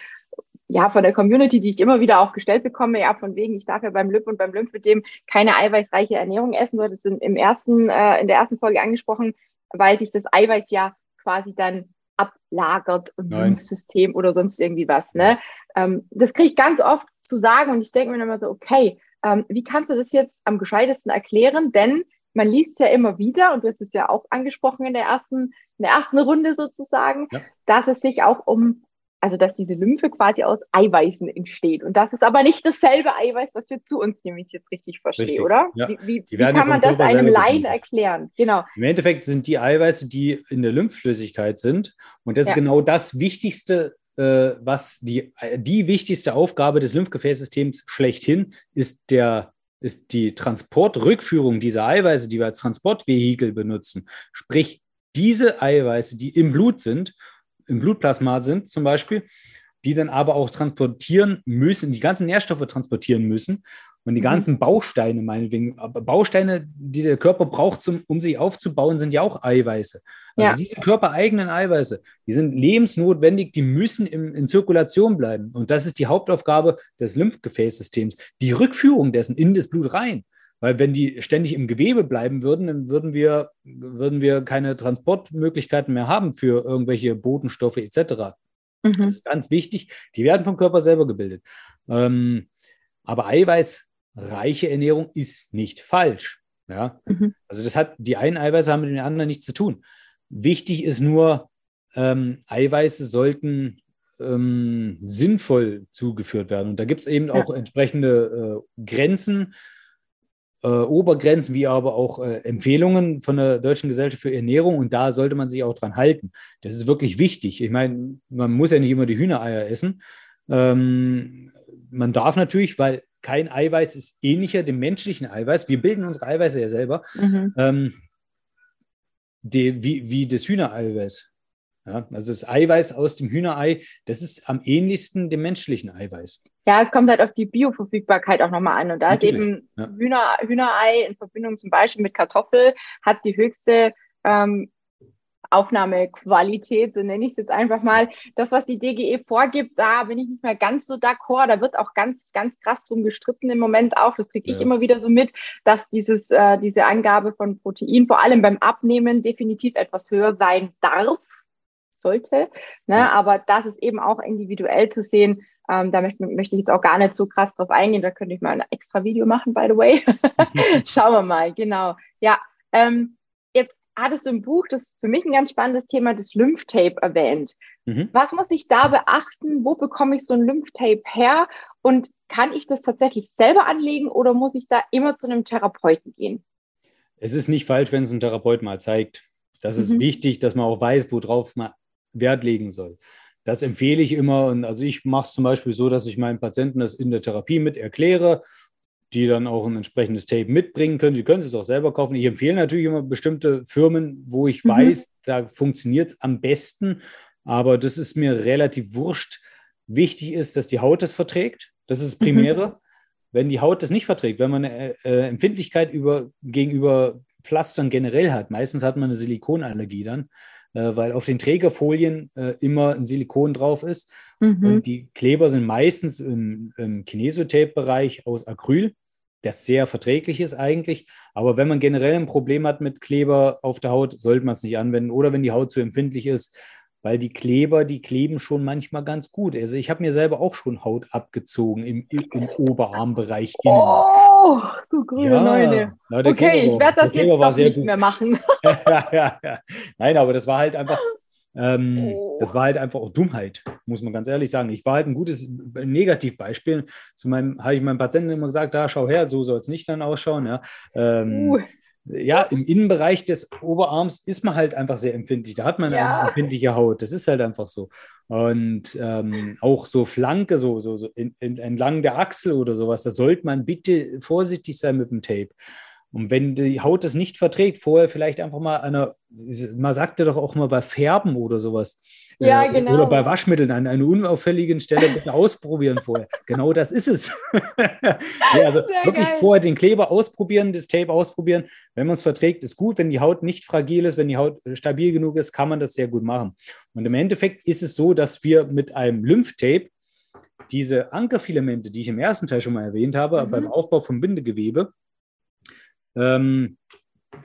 [SPEAKER 1] ja, von der Community, die ich immer wieder auch gestellt bekomme, ja, von wegen, ich darf ja beim Lymp und beim Lymphödem keine eiweißreiche Ernährung essen. Du hattest im ersten, äh, in der ersten Folge angesprochen, weil sich das Eiweiß ja quasi dann ablagert im Lymphsystem oder sonst irgendwie was. Ne? Ähm, das kriege ich ganz oft zu sagen und ich denke mir immer so, okay, ähm, wie kannst du das jetzt am gescheitesten erklären? Denn man liest ja immer wieder, und du hast es ja auch angesprochen in der ersten, in der ersten Runde sozusagen, ja. dass es sich auch um also dass diese Lymphe quasi aus Eiweißen entsteht. Und das ist aber nicht dasselbe Eiweiß, was wir zu uns nehmen, ich jetzt richtig verstehe, richtig, oder? Ja. Wie, wie, wie kann man das einem Laien erklären?
[SPEAKER 2] Genau. Im Endeffekt sind die Eiweiße, die in der Lymphflüssigkeit sind. Und das ja. ist genau das Wichtigste, äh, was die, die wichtigste Aufgabe des Lymphgefäßsystems schlechthin ist der ist die Transportrückführung dieser Eiweiße, die wir als Transportvehikel benutzen. Sprich, diese Eiweiße, die im Blut sind im Blutplasma sind zum Beispiel, die dann aber auch transportieren müssen, die ganzen Nährstoffe transportieren müssen und die mhm. ganzen Bausteine, meinetwegen, Bausteine, die der Körper braucht, zum, um sich aufzubauen, sind ja auch Eiweiße. Also ja. diese körpereigenen Eiweiße, die sind lebensnotwendig, die müssen im, in Zirkulation bleiben. Und das ist die Hauptaufgabe des Lymphgefäßsystems, die Rückführung dessen in das Blut rein. Weil wenn die ständig im Gewebe bleiben würden, dann würden wir, würden wir keine Transportmöglichkeiten mehr haben für irgendwelche Botenstoffe etc. Mhm. Das ist ganz wichtig. Die werden vom Körper selber gebildet. Ähm, aber eiweißreiche Ernährung ist nicht falsch. Ja? Mhm. Also das hat, die einen Eiweiße haben mit den anderen nichts zu tun. Wichtig ist nur, ähm, Eiweiße sollten ähm, sinnvoll zugeführt werden. Und da gibt es eben ja. auch entsprechende äh, Grenzen äh, Obergrenzen wie aber auch äh, Empfehlungen von der Deutschen Gesellschaft für Ernährung und da sollte man sich auch dran halten. Das ist wirklich wichtig. Ich meine, man muss ja nicht immer die Hühnereier essen. Ähm, man darf natürlich, weil kein Eiweiß ist ähnlicher dem menschlichen Eiweiß. Wir bilden unsere Eiweiße ja selber. Mhm. Ähm, die, wie, wie das Hühnereiweiß. Ja, also das Eiweiß aus dem Hühnerei, das ist am ähnlichsten dem menschlichen Eiweiß.
[SPEAKER 1] Ja, es kommt halt auf die Bioverfügbarkeit auch nochmal an. Und da Natürlich, ist eben ja. Hühner, Hühnerei in Verbindung zum Beispiel mit Kartoffel hat die höchste ähm, Aufnahmequalität, so nenne ich es jetzt einfach mal. Das, was die DGE vorgibt, da bin ich nicht mehr ganz so d'accord. Da wird auch ganz, ganz krass drum gestritten im Moment auch. Das kriege ich ja. immer wieder so mit, dass dieses, äh, diese Angabe von Protein vor allem beim Abnehmen definitiv etwas höher sein darf sollte. Ne? Aber das ist eben auch individuell zu sehen. Ähm, da möchte, möchte, ich jetzt auch gar nicht so krass drauf eingehen. Da könnte ich mal ein extra Video machen, by the way. Schauen wir mal, genau. Ja, ähm, jetzt hattest du im Buch, das ist für mich ein ganz spannendes Thema, das Lymphtape erwähnt. Mhm. Was muss ich da beachten? Wo bekomme ich so ein Lymphtape her? Und kann ich das tatsächlich selber anlegen oder muss ich da immer zu einem Therapeuten gehen?
[SPEAKER 2] Es ist nicht falsch, wenn es ein Therapeut mal zeigt. Das ist mhm. wichtig, dass man auch weiß, worauf man Wert legen soll. Das empfehle ich immer. Und also ich mache es zum Beispiel so, dass ich meinen Patienten das in der Therapie mit erkläre, die dann auch ein entsprechendes Tape mitbringen können. Sie können es auch selber kaufen. Ich empfehle natürlich immer bestimmte Firmen, wo ich mhm. weiß, da funktioniert es am besten. Aber das ist mir relativ wurscht. Wichtig ist, dass die Haut das verträgt. Das ist das Primäre. Mhm. Wenn die Haut das nicht verträgt, wenn man eine äh, Empfindlichkeit über, gegenüber Pflastern generell hat, meistens hat man eine Silikonallergie dann, äh, weil auf den Trägerfolien äh, immer ein Silikon drauf ist. Mhm. Und die Kleber sind meistens im, im Kinesotape-Bereich aus Acryl, das sehr verträglich ist eigentlich. Aber wenn man generell ein Problem hat mit Kleber auf der Haut, sollte man es nicht anwenden. Oder wenn die Haut zu empfindlich ist, weil die Kleber, die kleben schon manchmal ganz gut. Also ich habe mir selber auch schon Haut abgezogen im, im Oberarmbereich
[SPEAKER 1] innen. Oh, du grüne ja, Neune. Na, okay, Kleber ich werde das jetzt doch nicht gut. mehr machen.
[SPEAKER 2] ja, ja, ja. Nein, aber das war halt einfach, ähm, oh. das war halt einfach auch Dummheit, muss man ganz ehrlich sagen. Ich war halt ein gutes Negativbeispiel. Zu meinem, habe ich meinem Patienten immer gesagt, da schau her, so soll es nicht dann ausschauen. Ja. Ähm, uh ja, im Innenbereich des Oberarms ist man halt einfach sehr empfindlich. Da hat man ja. eine empfindliche Haut. Das ist halt einfach so. Und ähm, auch so Flanke, so, so, so in, in, entlang der Achsel oder sowas, da sollte man bitte vorsichtig sein mit dem Tape. Und wenn die Haut das nicht verträgt, vorher vielleicht einfach mal einer, man sagte doch auch mal bei Färben oder sowas.
[SPEAKER 1] Ja, äh, genau.
[SPEAKER 2] Oder bei Waschmitteln an einer unauffälligen Stelle bitte ausprobieren vorher. Genau das ist es. ja, also Sehr wirklich geil. vorher den Kleber ausprobieren, das Tape ausprobieren. Wenn man es verträgt, ist gut. Wenn die Haut nicht fragil ist, wenn die Haut stabil genug ist, kann man das sehr gut machen. Und im Endeffekt ist es so, dass wir mit einem Lymphtape diese Ankerfilamente, die ich im ersten Teil schon mal erwähnt habe, mhm. beim Aufbau von Bindegewebe, ähm,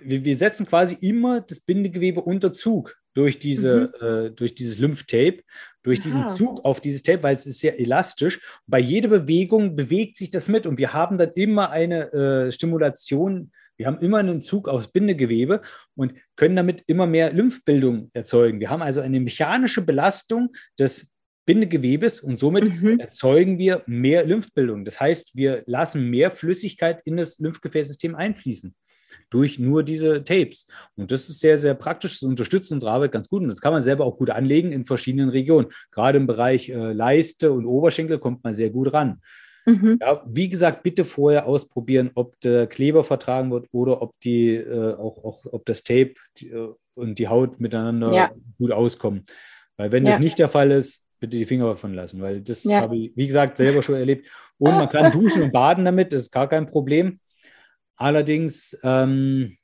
[SPEAKER 2] wir, wir, setzen quasi immer das Bindegewebe unter Zug durch, diese, mhm. äh, durch dieses Lymphtape, durch Aha. diesen Zug auf dieses Tape, weil es ist sehr elastisch. Bei jeder Bewegung bewegt sich das mit und wir haben dann immer eine äh, Stimulation. Wir haben immer einen Zug aufs Bindegewebe und können damit immer mehr Lymphbildung erzeugen. Wir haben also eine mechanische Belastung des Bindegewebes und somit mhm. erzeugen wir mehr Lymphbildung. Das heißt, wir lassen mehr Flüssigkeit in das Lymphgefäßsystem einfließen durch nur diese Tapes. Und das ist sehr, sehr praktisch. Das unterstützt unsere Arbeit ganz gut. Und das kann man selber auch gut anlegen in verschiedenen Regionen. Gerade im Bereich äh, Leiste und Oberschenkel kommt man sehr gut ran. Mhm. Ja, wie gesagt, bitte vorher ausprobieren, ob der Kleber vertragen wird oder ob die äh, auch, auch ob das Tape die, äh, und die Haut miteinander ja. gut auskommen. Weil wenn ja. das nicht der Fall ist, bitte die Finger davon lassen, weil das habe ich, wie gesagt, selber schon erlebt. Und man kann duschen und baden damit, das ist gar kein Problem. Allerdings ähm,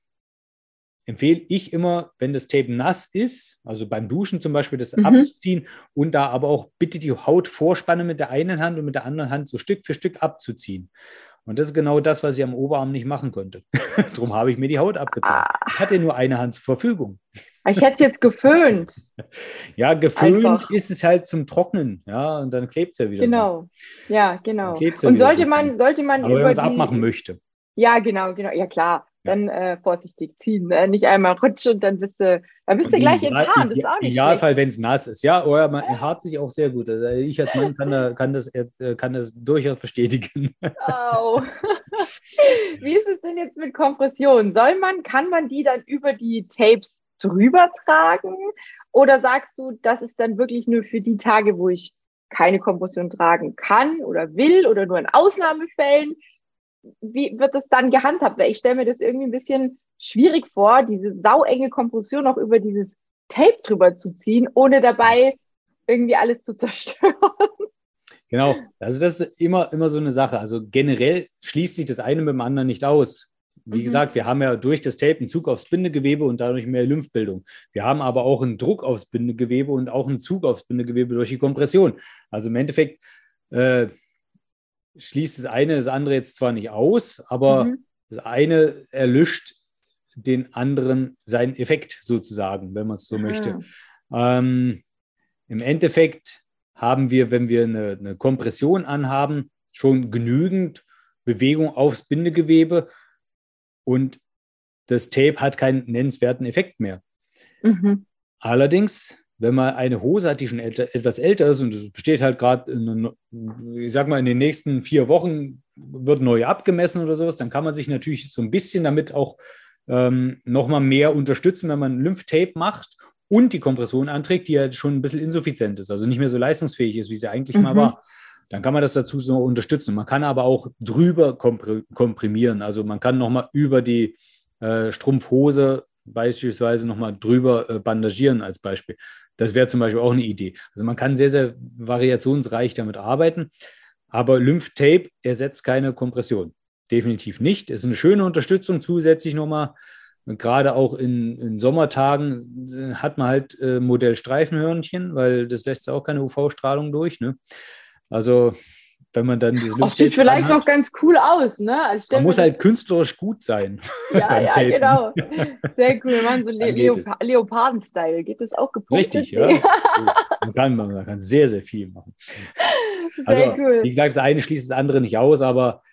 [SPEAKER 2] empfehle ich immer, wenn das Tape nass ist, also beim Duschen zum Beispiel, das mhm. abzuziehen und da aber auch bitte die Haut vorspannen mit der einen Hand und mit der anderen Hand so Stück für Stück abzuziehen. Und das ist genau das, was ich am Oberarm nicht machen konnte. Darum habe ich mir die Haut abgezogen. Ah. Ich hatte nur eine Hand zur Verfügung.
[SPEAKER 1] Ich hätte es jetzt geföhnt.
[SPEAKER 2] ja, geföhnt Einfach. ist es halt zum Trocknen, ja, und dann klebt es ja wieder.
[SPEAKER 1] Genau, ja, genau. Und sollte man, sollte man
[SPEAKER 2] Aber wenn man es abmachen möchte.
[SPEAKER 1] Ja, genau, genau. Ja, klar. Dann äh, vorsichtig ziehen. Ne? Nicht einmal rutschen und dann bist du, dann bist du gleich im auch nicht
[SPEAKER 2] Idealfall, wenn es nass ist. Ja, oder man hart sich auch sehr gut. Also ich als Mann kann, da, kann, das, äh, kann das durchaus bestätigen.
[SPEAKER 1] Oh. Wie ist es denn jetzt mit Kompression? Soll man, kann man die dann über die Tapes drüber tragen? Oder sagst du, das ist dann wirklich nur für die Tage, wo ich keine Kompression tragen kann oder will oder nur in Ausnahmefällen? Wie wird das dann gehandhabt? Weil ich stelle mir das irgendwie ein bisschen schwierig vor, diese sauenge Kompression noch über dieses Tape drüber zu ziehen, ohne dabei irgendwie alles zu zerstören.
[SPEAKER 2] Genau, also das ist immer, immer so eine Sache. Also generell schließt sich das eine mit dem anderen nicht aus. Wie mhm. gesagt, wir haben ja durch das Tape einen Zug aufs Bindegewebe und dadurch mehr Lymphbildung. Wir haben aber auch einen Druck aufs Bindegewebe und auch einen Zug aufs Bindegewebe durch die Kompression. Also im Endeffekt äh, schließt das eine das andere jetzt zwar nicht aus, aber mhm. das eine erlischt den anderen seinen Effekt sozusagen, wenn man es so Aha. möchte. Ähm, Im Endeffekt haben wir, wenn wir eine, eine, Kompression anhaben, schon genügend Bewegung aufs Bindegewebe und das Tape hat keinen nennenswerten Effekt mehr. Mhm. Allerdings wenn man eine Hose hat, die schon älter, etwas älter ist und es besteht halt gerade, ich sag mal, in den nächsten vier Wochen wird neu abgemessen oder sowas, dann kann man sich natürlich so ein bisschen damit auch ähm, nochmal mehr unterstützen, wenn man Lymphtape macht und die Kompression anträgt, die ja schon ein bisschen insuffizient ist, also nicht mehr so leistungsfähig ist, wie sie eigentlich mhm. mal war. Dann kann man das dazu so unterstützen. Man kann aber auch drüber komprimieren. Also man kann nochmal über die äh, Strumpfhose beispielsweise nochmal drüber äh, bandagieren als Beispiel. Das wäre zum Beispiel auch eine Idee. Also man kann sehr, sehr variationsreich damit arbeiten, aber Lymphtape ersetzt keine Kompression. Definitiv nicht. Ist eine schöne Unterstützung zusätzlich nochmal. Gerade auch in, in, Sommertagen äh, hat man halt äh, Modell Streifenhörnchen, weil das lässt ja auch keine UV-Strahlung durch. Ne? Also wenn man dann
[SPEAKER 1] diese Luft. sieht vielleicht noch ganz cool aus, ne?
[SPEAKER 2] Also man muss halt künstlerisch gut sein.
[SPEAKER 1] Ja, ja, genau. Sehr cool. Wir machen so Le Leop Leoparden-Style. Geht das auch
[SPEAKER 2] gepunktet? Richtig, ja. man, kann, man kann sehr, sehr viel machen. Sehr also, cool. Wie gesagt, das eine schließt das andere nicht aus, aber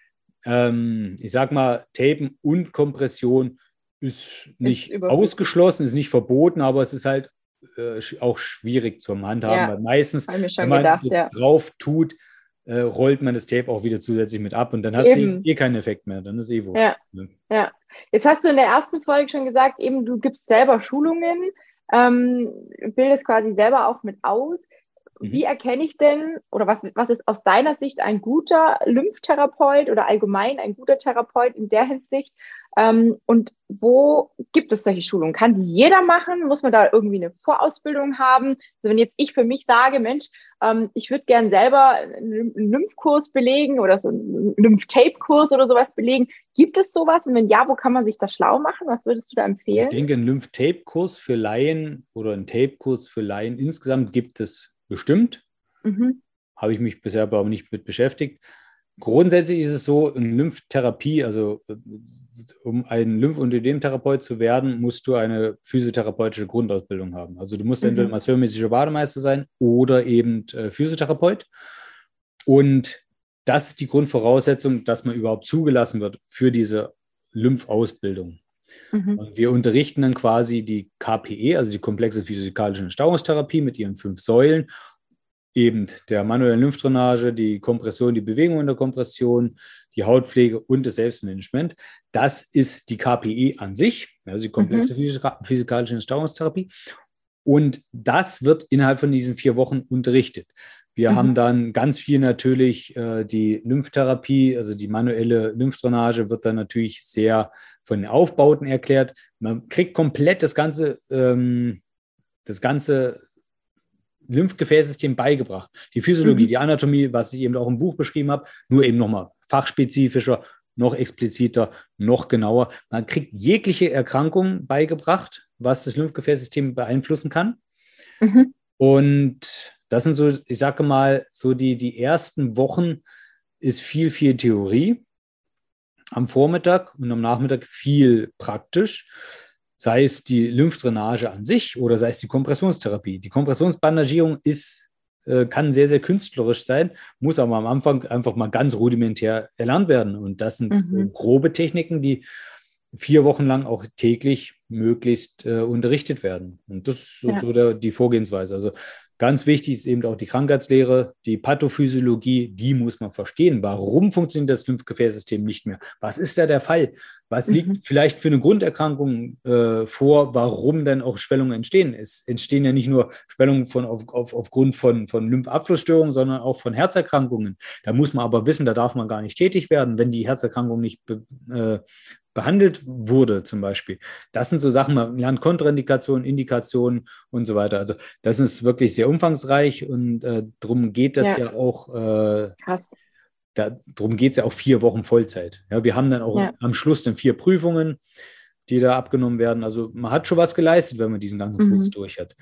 [SPEAKER 2] ähm, ich sag mal, Tapen und Kompression ist nicht ist ausgeschlossen, ist nicht verboten, aber es ist halt äh, auch schwierig zum Handhaben, ja, weil meistens, wenn man gedacht, ja. drauf tut, äh, rollt man das Tape auch wieder zusätzlich mit ab und dann hat es eh, eh keinen Effekt mehr. Dann ist eh wurscht.
[SPEAKER 1] Ja. Ne? ja. Jetzt hast du in der ersten Folge schon gesagt, eben du gibst selber Schulungen, ähm, bildest quasi selber auch mit aus. Mhm. Wie erkenne ich denn, oder was, was ist aus deiner Sicht ein guter Lymphtherapeut oder allgemein ein guter Therapeut in der Hinsicht? Ähm, und wo gibt es solche Schulungen? Kann die jeder machen? Muss man da irgendwie eine Vorausbildung haben? Also wenn jetzt ich für mich sage, Mensch, ähm, ich würde gern selber einen Lymphkurs belegen oder so einen Lymph-Tape-Kurs oder sowas belegen, gibt es sowas? Und wenn ja, wo kann man sich da schlau machen? Was würdest du da empfehlen?
[SPEAKER 2] Ich denke, einen Lymph-Tape-Kurs für Laien oder einen Tape-Kurs für Laien insgesamt gibt es bestimmt. Mhm. Habe ich mich bisher aber nicht mit beschäftigt. Grundsätzlich ist es so, eine Lymphtherapie, also um ein Lymph- und Ödemtherapeut zu werden, musst du eine physiotherapeutische Grundausbildung haben. Also du musst mhm. entweder masseurmäßiger Bademeister sein oder eben äh, Physiotherapeut. Und das ist die Grundvoraussetzung, dass man überhaupt zugelassen wird für diese Lymphausbildung. Mhm. Und wir unterrichten dann quasi die KPE, also die komplexe physikalische Stauungstherapie mit ihren fünf Säulen eben der manuellen Lymphdrainage, die Kompression, die Bewegung in der Kompression, die Hautpflege und das Selbstmanagement. Das ist die KPI an sich, also die komplexe mhm. physikalische Entstauungstherapie. Und das wird innerhalb von diesen vier Wochen unterrichtet. Wir mhm. haben dann ganz viel natürlich äh, die Lymphtherapie, also die manuelle Lymphdrainage wird dann natürlich sehr von den Aufbauten erklärt. Man kriegt komplett das ganze, ähm, das ganze Lymphgefäßsystem beigebracht. Die Physiologie, mhm. die Anatomie, was ich eben auch im Buch beschrieben habe, nur eben nochmal fachspezifischer, noch expliziter, noch genauer. Man kriegt jegliche Erkrankung beigebracht, was das Lymphgefäßsystem beeinflussen kann. Mhm. Und das sind so, ich sage mal, so die, die ersten Wochen ist viel, viel Theorie. Am Vormittag und am Nachmittag viel praktisch sei es die Lymphdrainage an sich oder sei es die Kompressionstherapie. Die Kompressionsbandagierung ist, äh, kann sehr, sehr künstlerisch sein, muss aber am Anfang einfach mal ganz rudimentär erlernt werden. Und das sind mhm. grobe Techniken, die vier Wochen lang auch täglich möglichst äh, unterrichtet werden. Und das ist so, ja. so der, die Vorgehensweise. Also Ganz wichtig ist eben auch die Krankheitslehre, die Pathophysiologie, die muss man verstehen. Warum funktioniert das Lymphgefäßsystem nicht mehr? Was ist da der Fall? Was liegt mhm. vielleicht für eine Grunderkrankung äh, vor, warum denn auch Schwellungen entstehen? Es entstehen ja nicht nur Schwellungen von, auf, auf, aufgrund von, von Lymphabflussstörungen, sondern auch von Herzerkrankungen. Da muss man aber wissen, da darf man gar nicht tätig werden, wenn die Herzerkrankung nicht äh, behandelt wurde, zum Beispiel. Das sind so Sachen, man lernt Kontraindikationen, Indikationen und so weiter. Also das ist wirklich sehr umfangreich und äh, darum geht das ja, ja auch. Äh, darum geht es ja auch vier Wochen Vollzeit. Ja, wir haben dann auch ja. am Schluss dann vier Prüfungen, die da abgenommen werden. Also man hat schon was geleistet, wenn man diesen ganzen mhm. Kurs durch hat.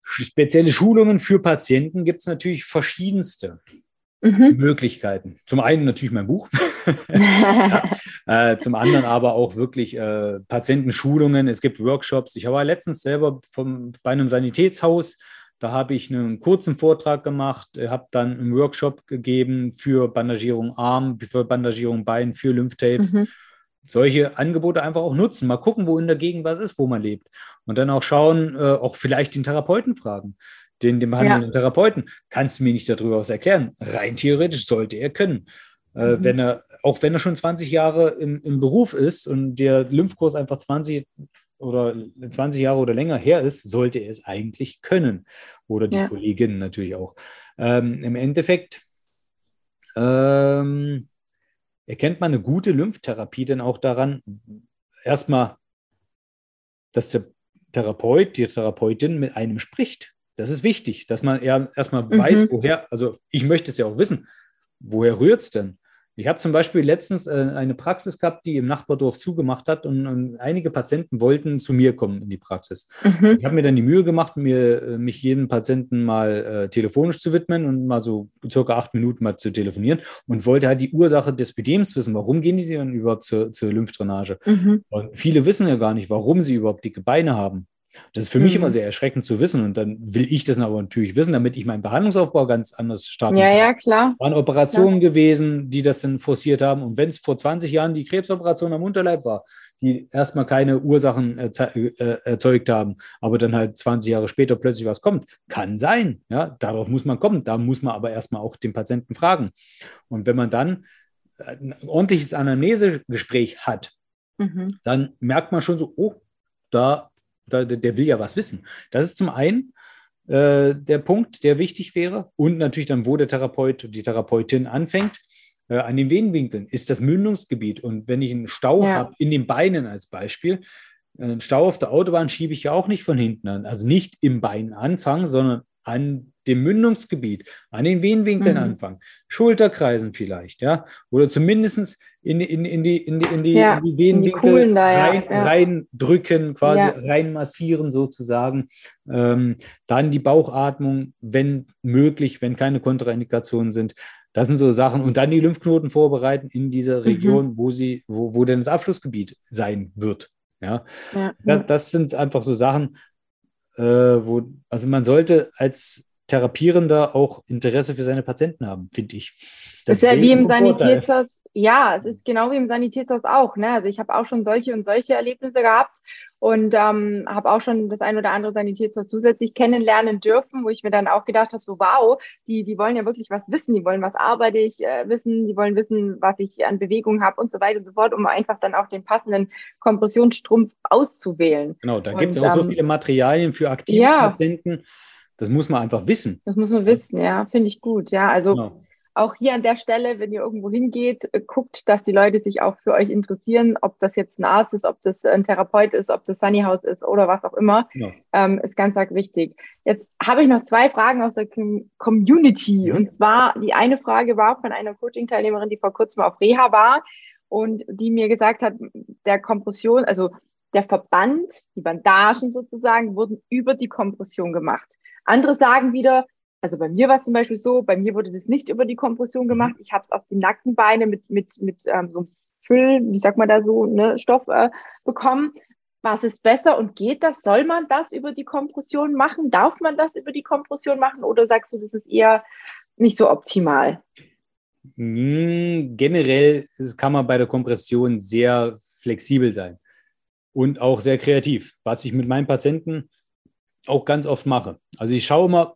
[SPEAKER 2] Spezielle Schulungen für Patienten gibt es natürlich verschiedenste mhm. Möglichkeiten. Zum einen natürlich mein Buch. ja. äh, zum anderen aber auch wirklich äh, Patientenschulungen. Es gibt Workshops. Ich war letztens selber vom, bei einem Sanitätshaus. Da habe ich einen kurzen Vortrag gemacht, habe dann einen Workshop gegeben für Bandagierung Arm, für Bandagierung Bein, für Lymphtapes. Mhm. Solche Angebote einfach auch nutzen. Mal gucken, wo in der Gegend was ist, wo man lebt. Und dann auch schauen, äh, auch vielleicht den Therapeuten fragen den, den behandelnden ja. Therapeuten, kannst du mir nicht darüber was erklären? Rein theoretisch sollte er können. Äh, mhm. wenn er, auch wenn er schon 20 Jahre im, im Beruf ist und der Lymphkurs einfach 20 oder 20 Jahre oder länger her ist, sollte er es eigentlich können. Oder die ja. Kolleginnen natürlich auch. Ähm, Im Endeffekt ähm, erkennt man eine gute Lymphtherapie denn auch daran, erstmal, dass der Therapeut, die Therapeutin mit einem spricht. Das ist wichtig, dass man erstmal mhm. weiß, woher, also ich möchte es ja auch wissen, woher rührt es denn? Ich habe zum Beispiel letztens äh, eine Praxis gehabt, die im Nachbardorf zugemacht hat und, und, einige Patienten wollten zu mir kommen in die Praxis. Mhm. Ich habe mir dann die Mühe gemacht, mir, äh, mich jedem Patienten mal äh, telefonisch zu widmen und mal so circa acht Minuten mal zu telefonieren und wollte halt die Ursache des Ödems wissen. Warum gehen die denn überhaupt zur, zur Lymphdrainage? Mhm. Und viele wissen ja gar nicht, warum sie überhaupt dicke Beine haben. Das ist für mhm. mich immer mhm. sehr erschreckend zu wissen. Und dann will ich das aber natürlich wissen, damit ich meinen Behandlungsaufbau ganz anders starten
[SPEAKER 1] ja, kann. Ja, ja, klar.
[SPEAKER 2] Waren Operationen klar. gewesen, die das dann forciert haben. Und wenn es vor 20 Jahren die Krebsoperation am Unterleib war, die erstmal keine Ursachen äh, erzeugt haben, aber dann halt 20 Jahre später plötzlich was kommt, kann sein. Ja, darauf muss man kommen. Da muss man aber erstmal auch den Patienten fragen. Und wenn man dann ein ordentliches Anamnesegespräch hat, mhm. dann merkt man schon so, oh, da der, der will ja was wissen. Das ist zum einen äh, der Punkt, der wichtig wäre. Und natürlich dann, wo der Therapeut, die Therapeutin anfängt. Äh, an den Venenwinkeln ist das Mündungsgebiet. Und wenn ich einen Stau ja. habe, in den Beinen als Beispiel, einen Stau auf der Autobahn schiebe ich ja auch nicht von hinten an. Also nicht im Bein anfangen, sondern an dem Mündungsgebiet, an den Venenwinkeln mhm. anfangen, Schulterkreisen vielleicht, ja, oder zumindest in, in, in, die, in, die, in, die, ja, in die Venenwinkel in die rein, ja. reindrücken, quasi ja. reinmassieren sozusagen. Ähm, dann die Bauchatmung, wenn möglich, wenn keine Kontraindikationen sind. Das sind so Sachen. Und dann die Lymphknoten vorbereiten in dieser mhm. Region, mhm. wo sie, wo, wo denn das Abflussgebiet sein wird. Ja, Das, das sind einfach so Sachen, äh, wo, also man sollte als Therapierender auch Interesse für seine Patienten haben, finde ich.
[SPEAKER 1] Das, ist ja wie im Sanitätshaus, Ja, es ist genau wie im Sanitätshaus auch. Ne? Also ich habe auch schon solche und solche Erlebnisse gehabt und ähm, habe auch schon das ein oder andere Sanitätshaus zusätzlich kennenlernen dürfen, wo ich mir dann auch gedacht habe, so wow, die, die wollen ja wirklich was wissen, die wollen, was arbeite ich äh, wissen, die wollen wissen, was ich an Bewegung habe und so weiter und so fort, um einfach dann auch den passenden Kompressionsstrumpf auszuwählen.
[SPEAKER 2] Genau, da gibt es auch ähm, so viele Materialien für aktive ja, Patienten. Das muss man einfach wissen.
[SPEAKER 1] Das muss man wissen, ja, finde ich gut. Ja, also genau auch hier an der Stelle, wenn ihr irgendwo hingeht, äh, guckt, dass die Leute sich auch für euch interessieren, ob das jetzt ein Arzt ist, ob das ein Therapeut ist, ob das Sunny House ist oder was auch immer, ja. ähm, ist ganz, ganz wichtig. Jetzt habe ich noch zwei Fragen aus der Community. Und zwar, die eine Frage war von einer Coaching-Teilnehmerin, die vor kurzem auf Reha war und die mir gesagt hat, der Kompression, also der Verband, die Bandagen sozusagen, wurden über die Kompression gemacht. Andere sagen wieder, also bei mir war es zum Beispiel so, bei mir wurde das nicht über die Kompression mhm. gemacht. Ich habe es auf die Nackenbeine mit, mit, mit ähm, so einem Füll, wie sagt man da so, ne, Stoff äh, bekommen. Was ist besser und geht das? Soll man das über die Kompression machen? Darf man das über die Kompression machen? Oder sagst du, das ist eher nicht so optimal?
[SPEAKER 2] Hm, generell kann man bei der Kompression sehr flexibel sein und auch sehr kreativ, was ich mit meinen Patienten auch ganz oft mache. Also ich schaue mal,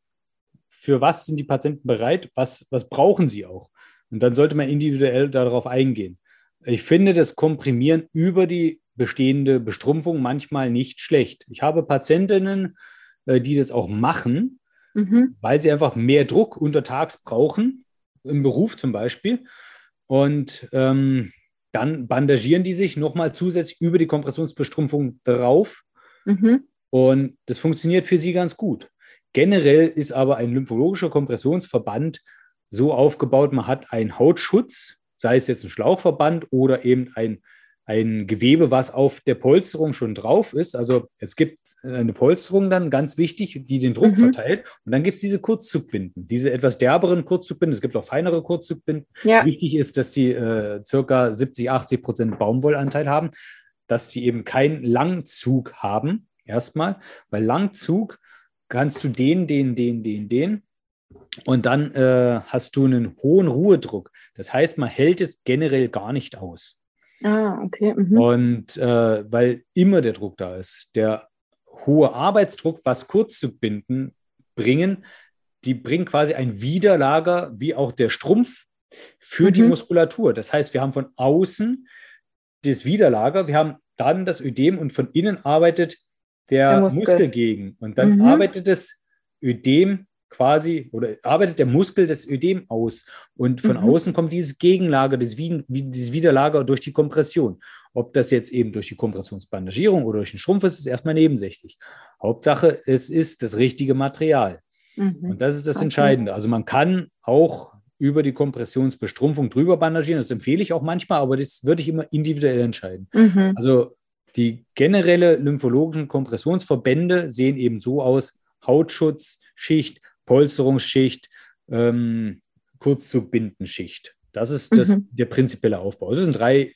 [SPEAKER 2] für was sind die Patienten bereit, was, was brauchen sie auch. Und dann sollte man individuell darauf eingehen. Ich finde das Komprimieren über die bestehende Bestrumpfung manchmal nicht schlecht. Ich habe Patientinnen, äh, die das auch machen, mhm. weil sie einfach mehr Druck untertags brauchen, im Beruf zum Beispiel. Und ähm, dann bandagieren die sich nochmal zusätzlich über die Kompressionsbestrumpfung drauf. Mhm. Und das funktioniert für sie ganz gut. Generell ist aber ein lymphologischer Kompressionsverband so aufgebaut, man hat einen Hautschutz, sei es jetzt ein Schlauchverband oder eben ein, ein Gewebe, was auf der Polsterung schon drauf ist. Also es gibt eine Polsterung dann, ganz wichtig, die den Druck mhm. verteilt. Und dann gibt es diese Kurzzugbinden, diese etwas derberen Kurzzugbinden. Es gibt auch feinere Kurzzugbinden. Ja. Wichtig ist, dass sie äh, circa 70, 80 Prozent Baumwollanteil haben, dass sie eben keinen Langzug haben, erstmal, weil Langzug kannst du den, den, den, den, den. Und dann äh, hast du einen hohen Ruhedruck. Das heißt, man hält es generell gar nicht aus.
[SPEAKER 1] Ah, okay. Mhm.
[SPEAKER 2] Und äh, weil immer der Druck da ist. Der hohe Arbeitsdruck, was Kurzzugbinden bringen, die bringen quasi ein Widerlager, wie auch der Strumpf, für mhm. die Muskulatur. Das heißt, wir haben von außen das Widerlager, wir haben dann das Ödem und von innen arbeitet der, Muskel. Muskel. gegen. Und dann mhm. arbeitet das Ödem quasi oder arbeitet der Muskel das Ödem aus. Und von mhm. außen kommt dieses Gegenlager, dieses, dieses Widerlager durch die Kompression. Ob das jetzt eben durch die Kompressionsbandagierung oder durch den Schrumpf ist, ist erstmal nebensächlich. Hauptsache, es ist das richtige Material. Mhm. Und das ist das okay. Entscheidende. Also man kann auch über die Kompressionsbestrumpfung drüber bandagieren. Das empfehle ich auch manchmal, aber das würde ich immer individuell entscheiden. Mhm. Also die generelle lymphologischen Kompressionsverbände sehen eben so aus: Hautschutzschicht, Polsterungsschicht, ähm, Kurzzugbiндenschicht. Das ist das, mhm. der prinzipielle Aufbau. Das ist ein drei,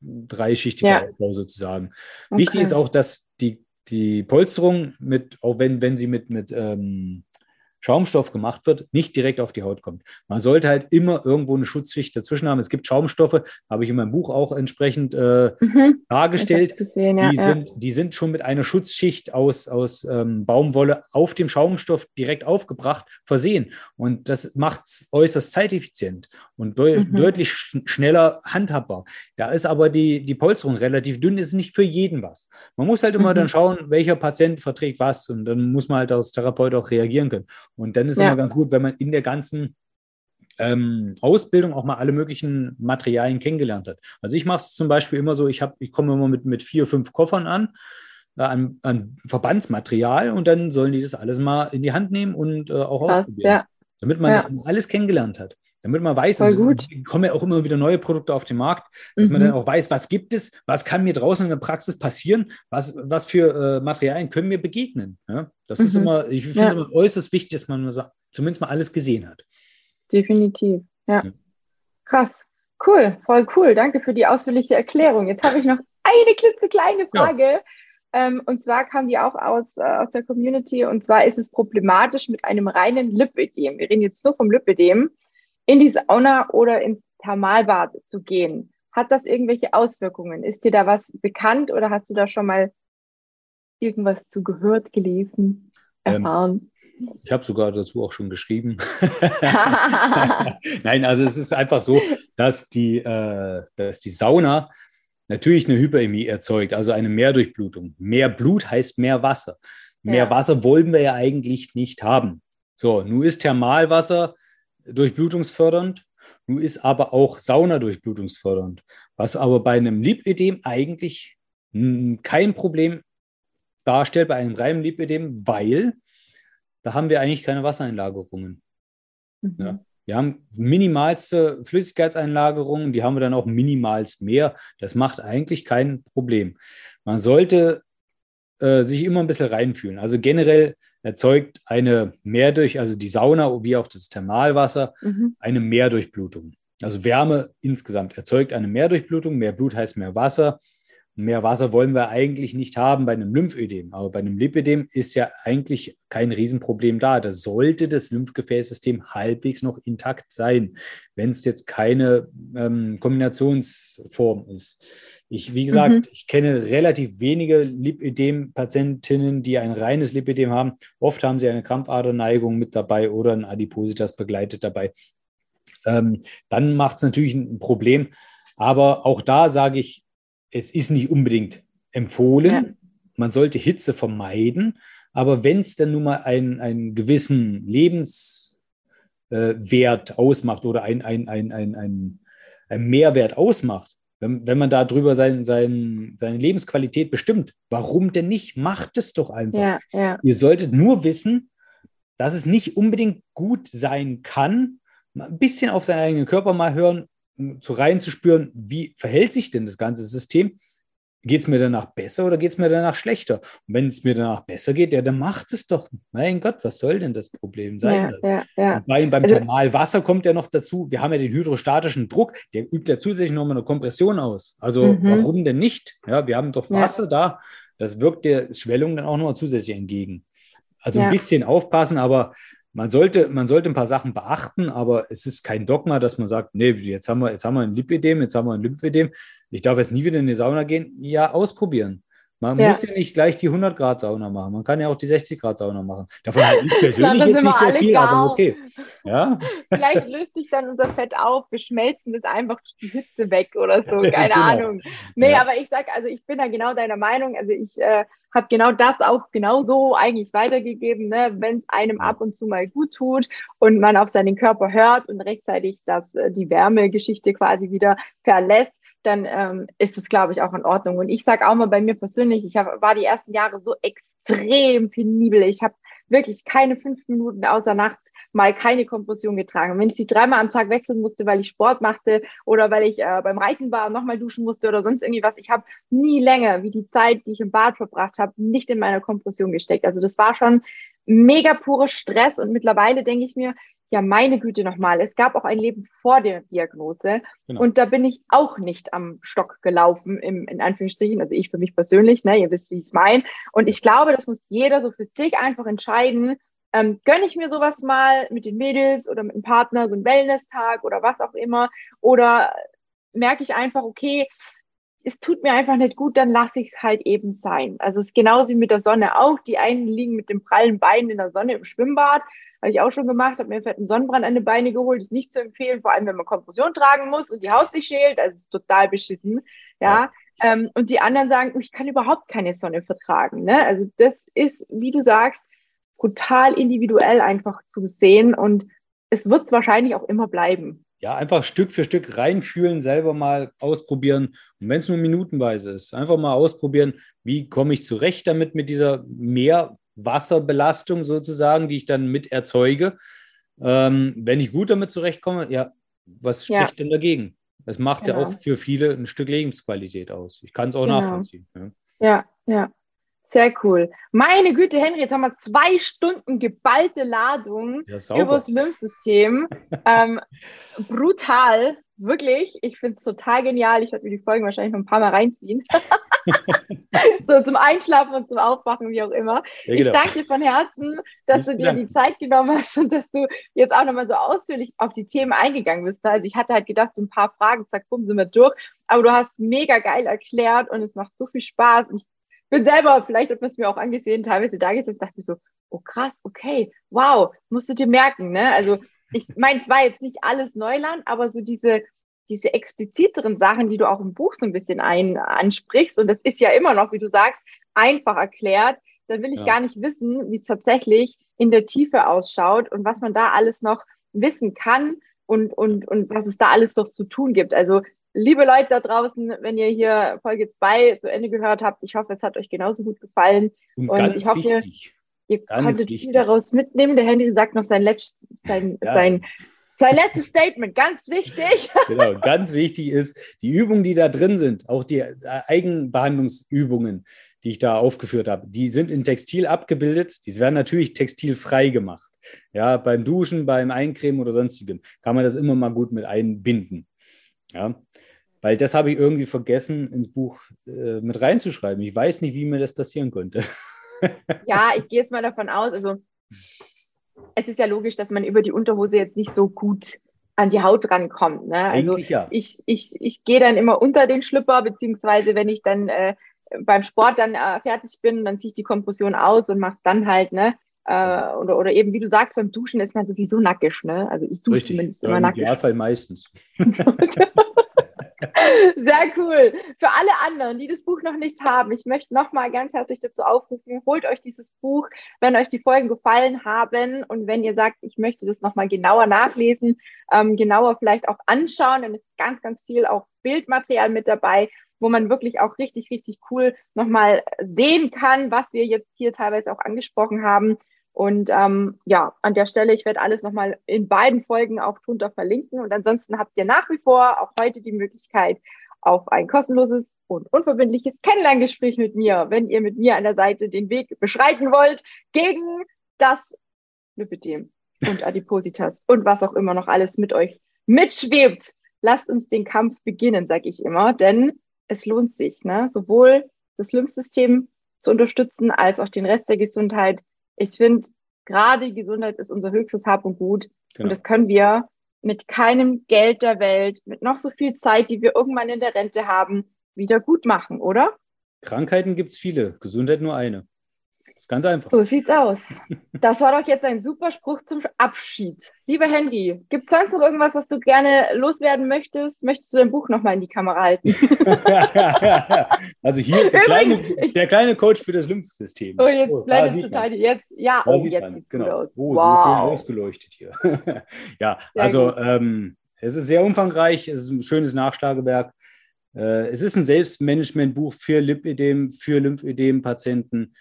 [SPEAKER 2] dreischichtiger ja. Aufbau sozusagen. Okay. Wichtig ist auch, dass die, die Polsterung mit, auch wenn, wenn sie mit, mit ähm, Schaumstoff gemacht wird, nicht direkt auf die Haut kommt. Man sollte halt immer irgendwo eine Schutzschicht dazwischen haben. Es gibt Schaumstoffe, habe ich in meinem Buch auch entsprechend äh, mhm. dargestellt. Gesehen, ja, die, ja. Sind, die sind schon mit einer Schutzschicht aus, aus ähm, Baumwolle auf dem Schaumstoff direkt aufgebracht, versehen. Und das macht es äußerst zeiteffizient und de mhm. deutlich sch schneller handhabbar. Da ist aber die, die Polsterung relativ dünn, ist nicht für jeden was. Man muss halt immer mhm. dann schauen, welcher Patient verträgt was und dann muss man halt als Therapeut auch reagieren können. Und dann ist es ja. immer ganz gut, wenn man in der ganzen ähm, Ausbildung auch mal alle möglichen Materialien kennengelernt hat. Also ich mache es zum Beispiel immer so, ich, hab, ich komme immer mit, mit vier, fünf Koffern an, äh, an, an, Verbandsmaterial und dann sollen die das alles mal in die Hand nehmen und äh, auch Krass, ausprobieren. Ja. Damit man ja. das alles kennengelernt hat. Damit man weiß,
[SPEAKER 1] Voll gut.
[SPEAKER 2] Es kommen ja auch immer wieder neue Produkte auf den Markt, dass mhm. man dann auch weiß, was gibt es, was kann mir draußen in der Praxis passieren, was, was für äh, Materialien können mir begegnen. Ja? Das mhm. ist immer, ich finde es immer äußerst wichtig, dass man zumindest mal alles gesehen hat.
[SPEAKER 1] Definitiv, ja. ja. Krass. Cool, voll cool. Danke für die ausführliche Erklärung. Jetzt habe ich noch eine klitzekleine Frage. Ja. Ähm, und zwar kam die auch aus, äh, aus der Community. Und zwar ist es problematisch mit einem reinen Lipödem. Wir reden jetzt nur vom Lipödem in die Sauna oder ins Thermalbad zu gehen. Hat das irgendwelche Auswirkungen? Ist dir da was bekannt oder hast du da schon mal irgendwas zu gehört, gelesen, ähm, erfahren?
[SPEAKER 2] Ähm, ich habe sogar dazu auch schon geschrieben. Nein, also es ist einfach so, dass die, äh, dass die Sauna natürlich eine Hyperämie erzeugt, also eine Mehrdurchblutung. Mehr Blut heißt mehr Wasser. Mehr ja. Wasser wollen wir ja eigentlich nicht haben. So, nun ist Thermalwasser durchblutungsfördernd nun ist aber auch Sauna durchblutungsfördernd, was aber bei einem Lipödem eigentlich kein Problem darstellt, bei einem reinen Lipödem, weil da haben wir eigentlich keine Wassereinlagerungen. Mhm. Ja. Wir haben minimalste Flüssigkeitseinlagerungen, die haben wir dann auch minimalst mehr. Das macht eigentlich kein Problem. Man sollte äh, sich immer ein bisschen reinfühlen. Also generell erzeugt eine Mehrdurch, also die Sauna wie auch das Thermalwasser, mhm. eine Mehrdurchblutung. Also Wärme insgesamt erzeugt eine Mehrdurchblutung. Mehr Blut heißt mehr Wasser. Mehr Wasser wollen wir eigentlich nicht haben bei einem Lymphödem. Aber bei einem Lipödem ist ja eigentlich kein Riesenproblem da. Da sollte das Lymphgefäßsystem halbwegs noch intakt sein, wenn es jetzt keine ähm, Kombinationsform ist. Ich, wie gesagt, mhm. ich kenne relativ wenige Lipödem-Patientinnen, die ein reines Lipödem haben. Oft haben sie eine Krampfaderneigung mit dabei oder ein Adipositas begleitet dabei. Ähm, dann macht es natürlich ein Problem. Aber auch da sage ich, es ist nicht unbedingt empfohlen. Ja. Man sollte Hitze vermeiden. Aber wenn es dann nun mal einen, einen gewissen Lebenswert äh, ausmacht oder ein, ein, ein, ein, ein, ein Mehrwert ausmacht, wenn, wenn man darüber sein, sein, seine Lebensqualität bestimmt, warum denn nicht? Macht es doch einfach. Ja, ja. Ihr solltet nur wissen, dass es nicht unbedingt gut sein kann, ein bisschen auf seinen eigenen Körper mal hören, um zu reinzuspüren, wie verhält sich denn das ganze System geht es mir danach besser oder geht es mir danach schlechter? Und wenn es mir danach besser geht, ja, dann macht es doch. Mein Gott, was soll denn das Problem sein? Ja, ja, ja. Bei, beim also, Thermalwasser kommt ja noch dazu, wir haben ja den hydrostatischen Druck, der übt ja zusätzlich nochmal eine Kompression aus. Also mhm. warum denn nicht? Ja, wir haben doch Wasser da, das wirkt der Schwellung dann auch nochmal zusätzlich entgegen. Also ein bisschen aufpassen, aber man sollte, man sollte ein paar Sachen beachten, aber es ist kein Dogma, dass man sagt, nee, jetzt haben wir, jetzt haben wir ein Lipidem, jetzt haben wir ein Lymphödem ich darf jetzt nie wieder in die Sauna gehen. Ja, ausprobieren. Man ja. muss ja nicht gleich die 100 Grad Sauna machen. Man kann ja auch die 60 Grad Sauna machen. Davon halt ich persönlich jetzt nicht so viel, aber okay.
[SPEAKER 1] Ja? Vielleicht löst sich dann unser Fett auf. Wir schmelzen das einfach durch die Hitze weg oder so. Keine genau. Ahnung. Nee, ja. aber ich sag, also ich bin da genau deiner Meinung. Also ich äh, habe genau das auch genau so eigentlich weitergegeben, ne? wenn es einem ab und zu mal gut tut und man auf seinen Körper hört und rechtzeitig das, äh, die Wärmegeschichte quasi wieder verlässt, dann ähm, ist es, glaube ich, auch in Ordnung. Und ich sage auch mal bei mir persönlich, ich hab, war die ersten Jahre so extrem penibel. Ich habe wirklich keine fünf Minuten außer nachts mal keine Kompression getragen. Und wenn ich sie dreimal am Tag wechseln musste, weil ich Sport machte oder weil ich äh, beim Reiten war und nochmal duschen musste oder sonst irgendwie was, ich habe nie länger wie die Zeit, die ich im Bad verbracht habe, nicht in meiner Kompression gesteckt. Also das war schon mega purer Stress und mittlerweile denke ich mir, ja, meine Güte nochmal, es gab auch ein Leben vor der Diagnose genau. und da bin ich auch nicht am Stock gelaufen, im, in Anführungsstrichen, also ich für mich persönlich, ne, ihr wisst, wie ich es meine. Und ich glaube, das muss jeder so für sich einfach entscheiden, ähm, gönne ich mir sowas mal mit den Mädels oder mit dem Partner, so einen Wellness-Tag oder was auch immer, oder merke ich einfach, okay, es tut mir einfach nicht gut, dann lasse ich es halt eben sein. Also es ist genauso wie mit der Sonne auch. Die einen liegen mit dem prallen Bein in der Sonne im Schwimmbad habe ich auch schon gemacht, habe mir einen Sonnenbrand an die Beine geholt. Ist nicht zu empfehlen, vor allem wenn man Kompression tragen muss und die Haut sich schält. Also ist total beschissen. Ja. ja. Ähm, und die anderen sagen, ich kann überhaupt keine Sonne vertragen. Ne? Also das ist, wie du sagst, brutal individuell einfach zu sehen und es wird wahrscheinlich auch immer bleiben.
[SPEAKER 2] Ja, einfach Stück für Stück reinfühlen, selber mal ausprobieren. Und wenn es nur minutenweise ist, einfach mal ausprobieren, wie komme ich zurecht damit mit dieser mehr Wasserbelastung sozusagen, die ich dann mit erzeuge. Ähm, wenn ich gut damit zurechtkomme, ja, was spricht ja. denn dagegen? Das macht genau. ja auch für viele ein Stück Lebensqualität aus. Ich kann es auch genau. nachvollziehen.
[SPEAKER 1] Ja. ja, ja. Sehr cool. Meine Güte, Henry, jetzt haben wir zwei Stunden geballte Ladung
[SPEAKER 2] Ja,
[SPEAKER 1] über das. Lymphsystem. ähm, brutal, wirklich. Ich finde es total genial. Ich werde mir die Folgen wahrscheinlich noch ein paar Mal reinziehen. so zum Einschlafen und zum Aufwachen, wie auch immer.
[SPEAKER 2] Ja,
[SPEAKER 1] Ich
[SPEAKER 2] genau.
[SPEAKER 1] danke dir von Herzen, dass du dir die. Zeit genommen hast und dass du jetzt auch nochmal so ausführlich auf die Themen eingegangen bist. Also ich hatte halt gedacht, so ein paar Fragen, zack, bumm, sind wir durch. Aber du hast mega geil erklärt und es macht so viel Spaß. Ich bin selber, vielleicht hat man es mir auch angesehen, teilweise da gesessen und dachte mir so, oh krass, okay, wow, musst du dir merken, ne? Also ich meine, es war jetzt nicht alles Neuland, aber so diese, diese expliziteren Sachen, die du auch im Buch so ein bisschen ein, ansprichst, und das ist ja immer noch, wie du sagst, einfach erklärt, dann will ich
[SPEAKER 2] Ja.
[SPEAKER 1] gar nicht wissen, wie es tatsächlich in der Tiefe ausschaut und was man da alles noch wissen kann und, und, und was es da alles noch zu tun gibt. Also, liebe Leute da draußen, wenn ihr hier Folge 2 zu Ende gehört habt, ich hoffe, es hat euch genauso gut gefallen.
[SPEAKER 2] Und,
[SPEAKER 1] und ich hoffe, ihr-
[SPEAKER 2] wichtig,
[SPEAKER 1] Ihr
[SPEAKER 2] Ganz
[SPEAKER 1] konntet
[SPEAKER 2] wichtig.
[SPEAKER 1] viel daraus mitnehmen. Der Henry sagt noch sein, letzt, sein,
[SPEAKER 2] Ja.
[SPEAKER 1] sein, sein letztes Statement, ganz wichtig.
[SPEAKER 2] genau, ganz wichtig ist, die Übungen, die da drin sind, auch die äh, Eigenbehandlungsübungen, die ich da aufgeführt habe, die sind in Textil abgebildet. Die werden natürlich textilfrei gemacht. Ja, beim Duschen, beim Eincremen oder sonstigem kann man das immer mal gut mit einbinden. Ja, weil das habe ich irgendwie vergessen, ins Buch äh, mit reinzuschreiben. Ich weiß nicht, wie mir das passieren konnte.
[SPEAKER 1] Ja, ich gehe jetzt mal davon aus, also es ist ja logisch, dass man über die Unterhose jetzt nicht so gut an die Haut rankommt. Ne? Also
[SPEAKER 2] ja.
[SPEAKER 1] ich, ich, ich gehe dann immer unter den Schlüpper, beziehungsweise wenn ich dann äh, beim Sport dann äh, fertig bin, dann ziehe ich die Kompression aus und mache es dann halt, ne? Äh, oder, oder eben, wie du sagst, beim Duschen ist man sowieso nackig, ne? Also ich dusche
[SPEAKER 2] Richtig.
[SPEAKER 1] zumindest
[SPEAKER 2] Ja,
[SPEAKER 1] immer
[SPEAKER 2] Im
[SPEAKER 1] nackig.
[SPEAKER 2] Idealfall meistens.
[SPEAKER 1] Sehr cool. Für alle anderen, die das Buch noch nicht haben, ich möchte nochmal ganz herzlich dazu aufrufen, holt euch dieses Buch, wenn euch die Folgen gefallen haben und wenn ihr sagt, ich möchte das nochmal genauer nachlesen, ähm, genauer vielleicht auch anschauen, dann ist ganz, ganz viel auch Bildmaterial mit dabei, wo man wirklich auch richtig, richtig cool nochmal sehen kann, was wir jetzt hier teilweise auch angesprochen haben. Und ähm, ja, an der Stelle, ich werde alles nochmal in beiden Folgen auch drunter verlinken. Und ansonsten habt ihr nach wie vor auch heute die Möglichkeit auf ein kostenloses und unverbindliches Kennenlerngespräch mit mir, wenn ihr mit mir an der Seite den Weg beschreiten wollt gegen das Lipidem und Adipositas und was auch immer noch alles mit euch mitschwebt. Lasst uns den Kampf beginnen, sage ich immer, denn es lohnt sich, ne? sowohl das Lymphsystem zu unterstützen als auch den Rest der Gesundheit. Ich finde, gerade die Gesundheit ist unser höchstes Hab und Gut.
[SPEAKER 2] Genau.
[SPEAKER 1] Und das können wir mit keinem Geld der Welt, mit noch so viel Zeit, die wir irgendwann in der Rente haben, wieder gut machen, oder?
[SPEAKER 2] Krankheiten gibt es viele, Gesundheit nur eine. Das ist ganz einfach.
[SPEAKER 1] So sieht's aus. Das war doch jetzt ein super Spruch zum Abschied. Lieber Henry, gibt es sonst noch irgendwas, was du gerne loswerden möchtest? Möchtest du dein Buch nochmal in die Kamera halten?
[SPEAKER 2] also hier der kleine, der kleine Coach für das Lymphsystem.
[SPEAKER 1] Oh, jetzt
[SPEAKER 2] Oh,
[SPEAKER 1] blendet
[SPEAKER 2] sieht
[SPEAKER 1] total
[SPEAKER 2] man's.
[SPEAKER 1] jetzt. Ja,
[SPEAKER 2] Da
[SPEAKER 1] oh,
[SPEAKER 2] sieht
[SPEAKER 1] jetzt gut
[SPEAKER 2] genau.
[SPEAKER 1] aus.
[SPEAKER 2] Oh, so
[SPEAKER 1] wow.
[SPEAKER 2] ausgeleuchtet hier. ja,
[SPEAKER 1] Sehr
[SPEAKER 2] also ähm, es ist sehr umfangreich, es ist ein schönes Nachschlagewerk. Äh, es ist ein Selbstmanagementbuch für Lipödem, für Lymphödem-Patienten.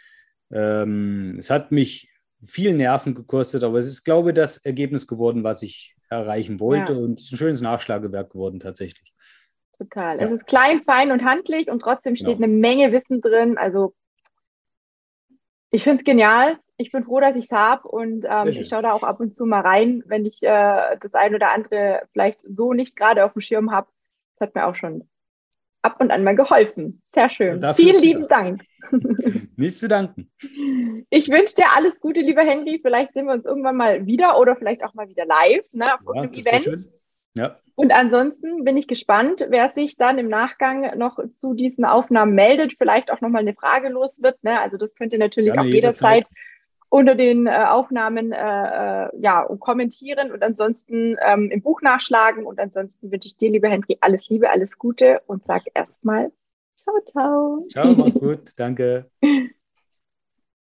[SPEAKER 2] Ähm, es hat mich viel Nerven gekostet, aber es ist, glaube ich, das Ergebnis geworden, was ich erreichen wollte.
[SPEAKER 1] Ja.
[SPEAKER 2] Und es ist ein schönes Nachschlagewerk geworden, tatsächlich.
[SPEAKER 1] Total.
[SPEAKER 2] Ja.
[SPEAKER 1] Es ist klein, fein und handlich und trotzdem steht
[SPEAKER 2] Genau.
[SPEAKER 1] eine Menge Wissen drin. Also ich finde es genial. Ich bin froh, dass ich es habe und ähm, ich schaue da auch ab und zu mal rein, wenn ich äh, das ein oder andere vielleicht so nicht gerade auf dem Schirm habe. Das hat mir auch schon ab und an mal geholfen. Sehr schön.
[SPEAKER 2] Dafür
[SPEAKER 1] Vielen lieben. Dank.
[SPEAKER 2] Nichts zu danken.
[SPEAKER 1] Ich wünsche dir alles Gute, lieber Henry. Vielleicht sehen wir uns irgendwann mal wieder oder vielleicht auch mal wieder live ne, auf
[SPEAKER 2] Ja, wär
[SPEAKER 1] Event.
[SPEAKER 2] Ja,
[SPEAKER 1] Und ansonsten bin ich gespannt, wer sich dann im Nachgang noch zu diesen Aufnahmen meldet, vielleicht auch nochmal eine Frage los wird. Ne? Also das könnt ihr natürlich
[SPEAKER 2] Gerne
[SPEAKER 1] auch jederzeit,
[SPEAKER 2] jederzeit.
[SPEAKER 1] Unter den äh, Aufnahmen äh, äh, ja, und kommentieren und ansonsten ähm, im Buch nachschlagen. Und ansonsten wünsche ich dir, lieber Henry, alles Liebe, alles Gute und sag erstmal ciao, ciao.
[SPEAKER 2] ciao, mach's gut. Danke.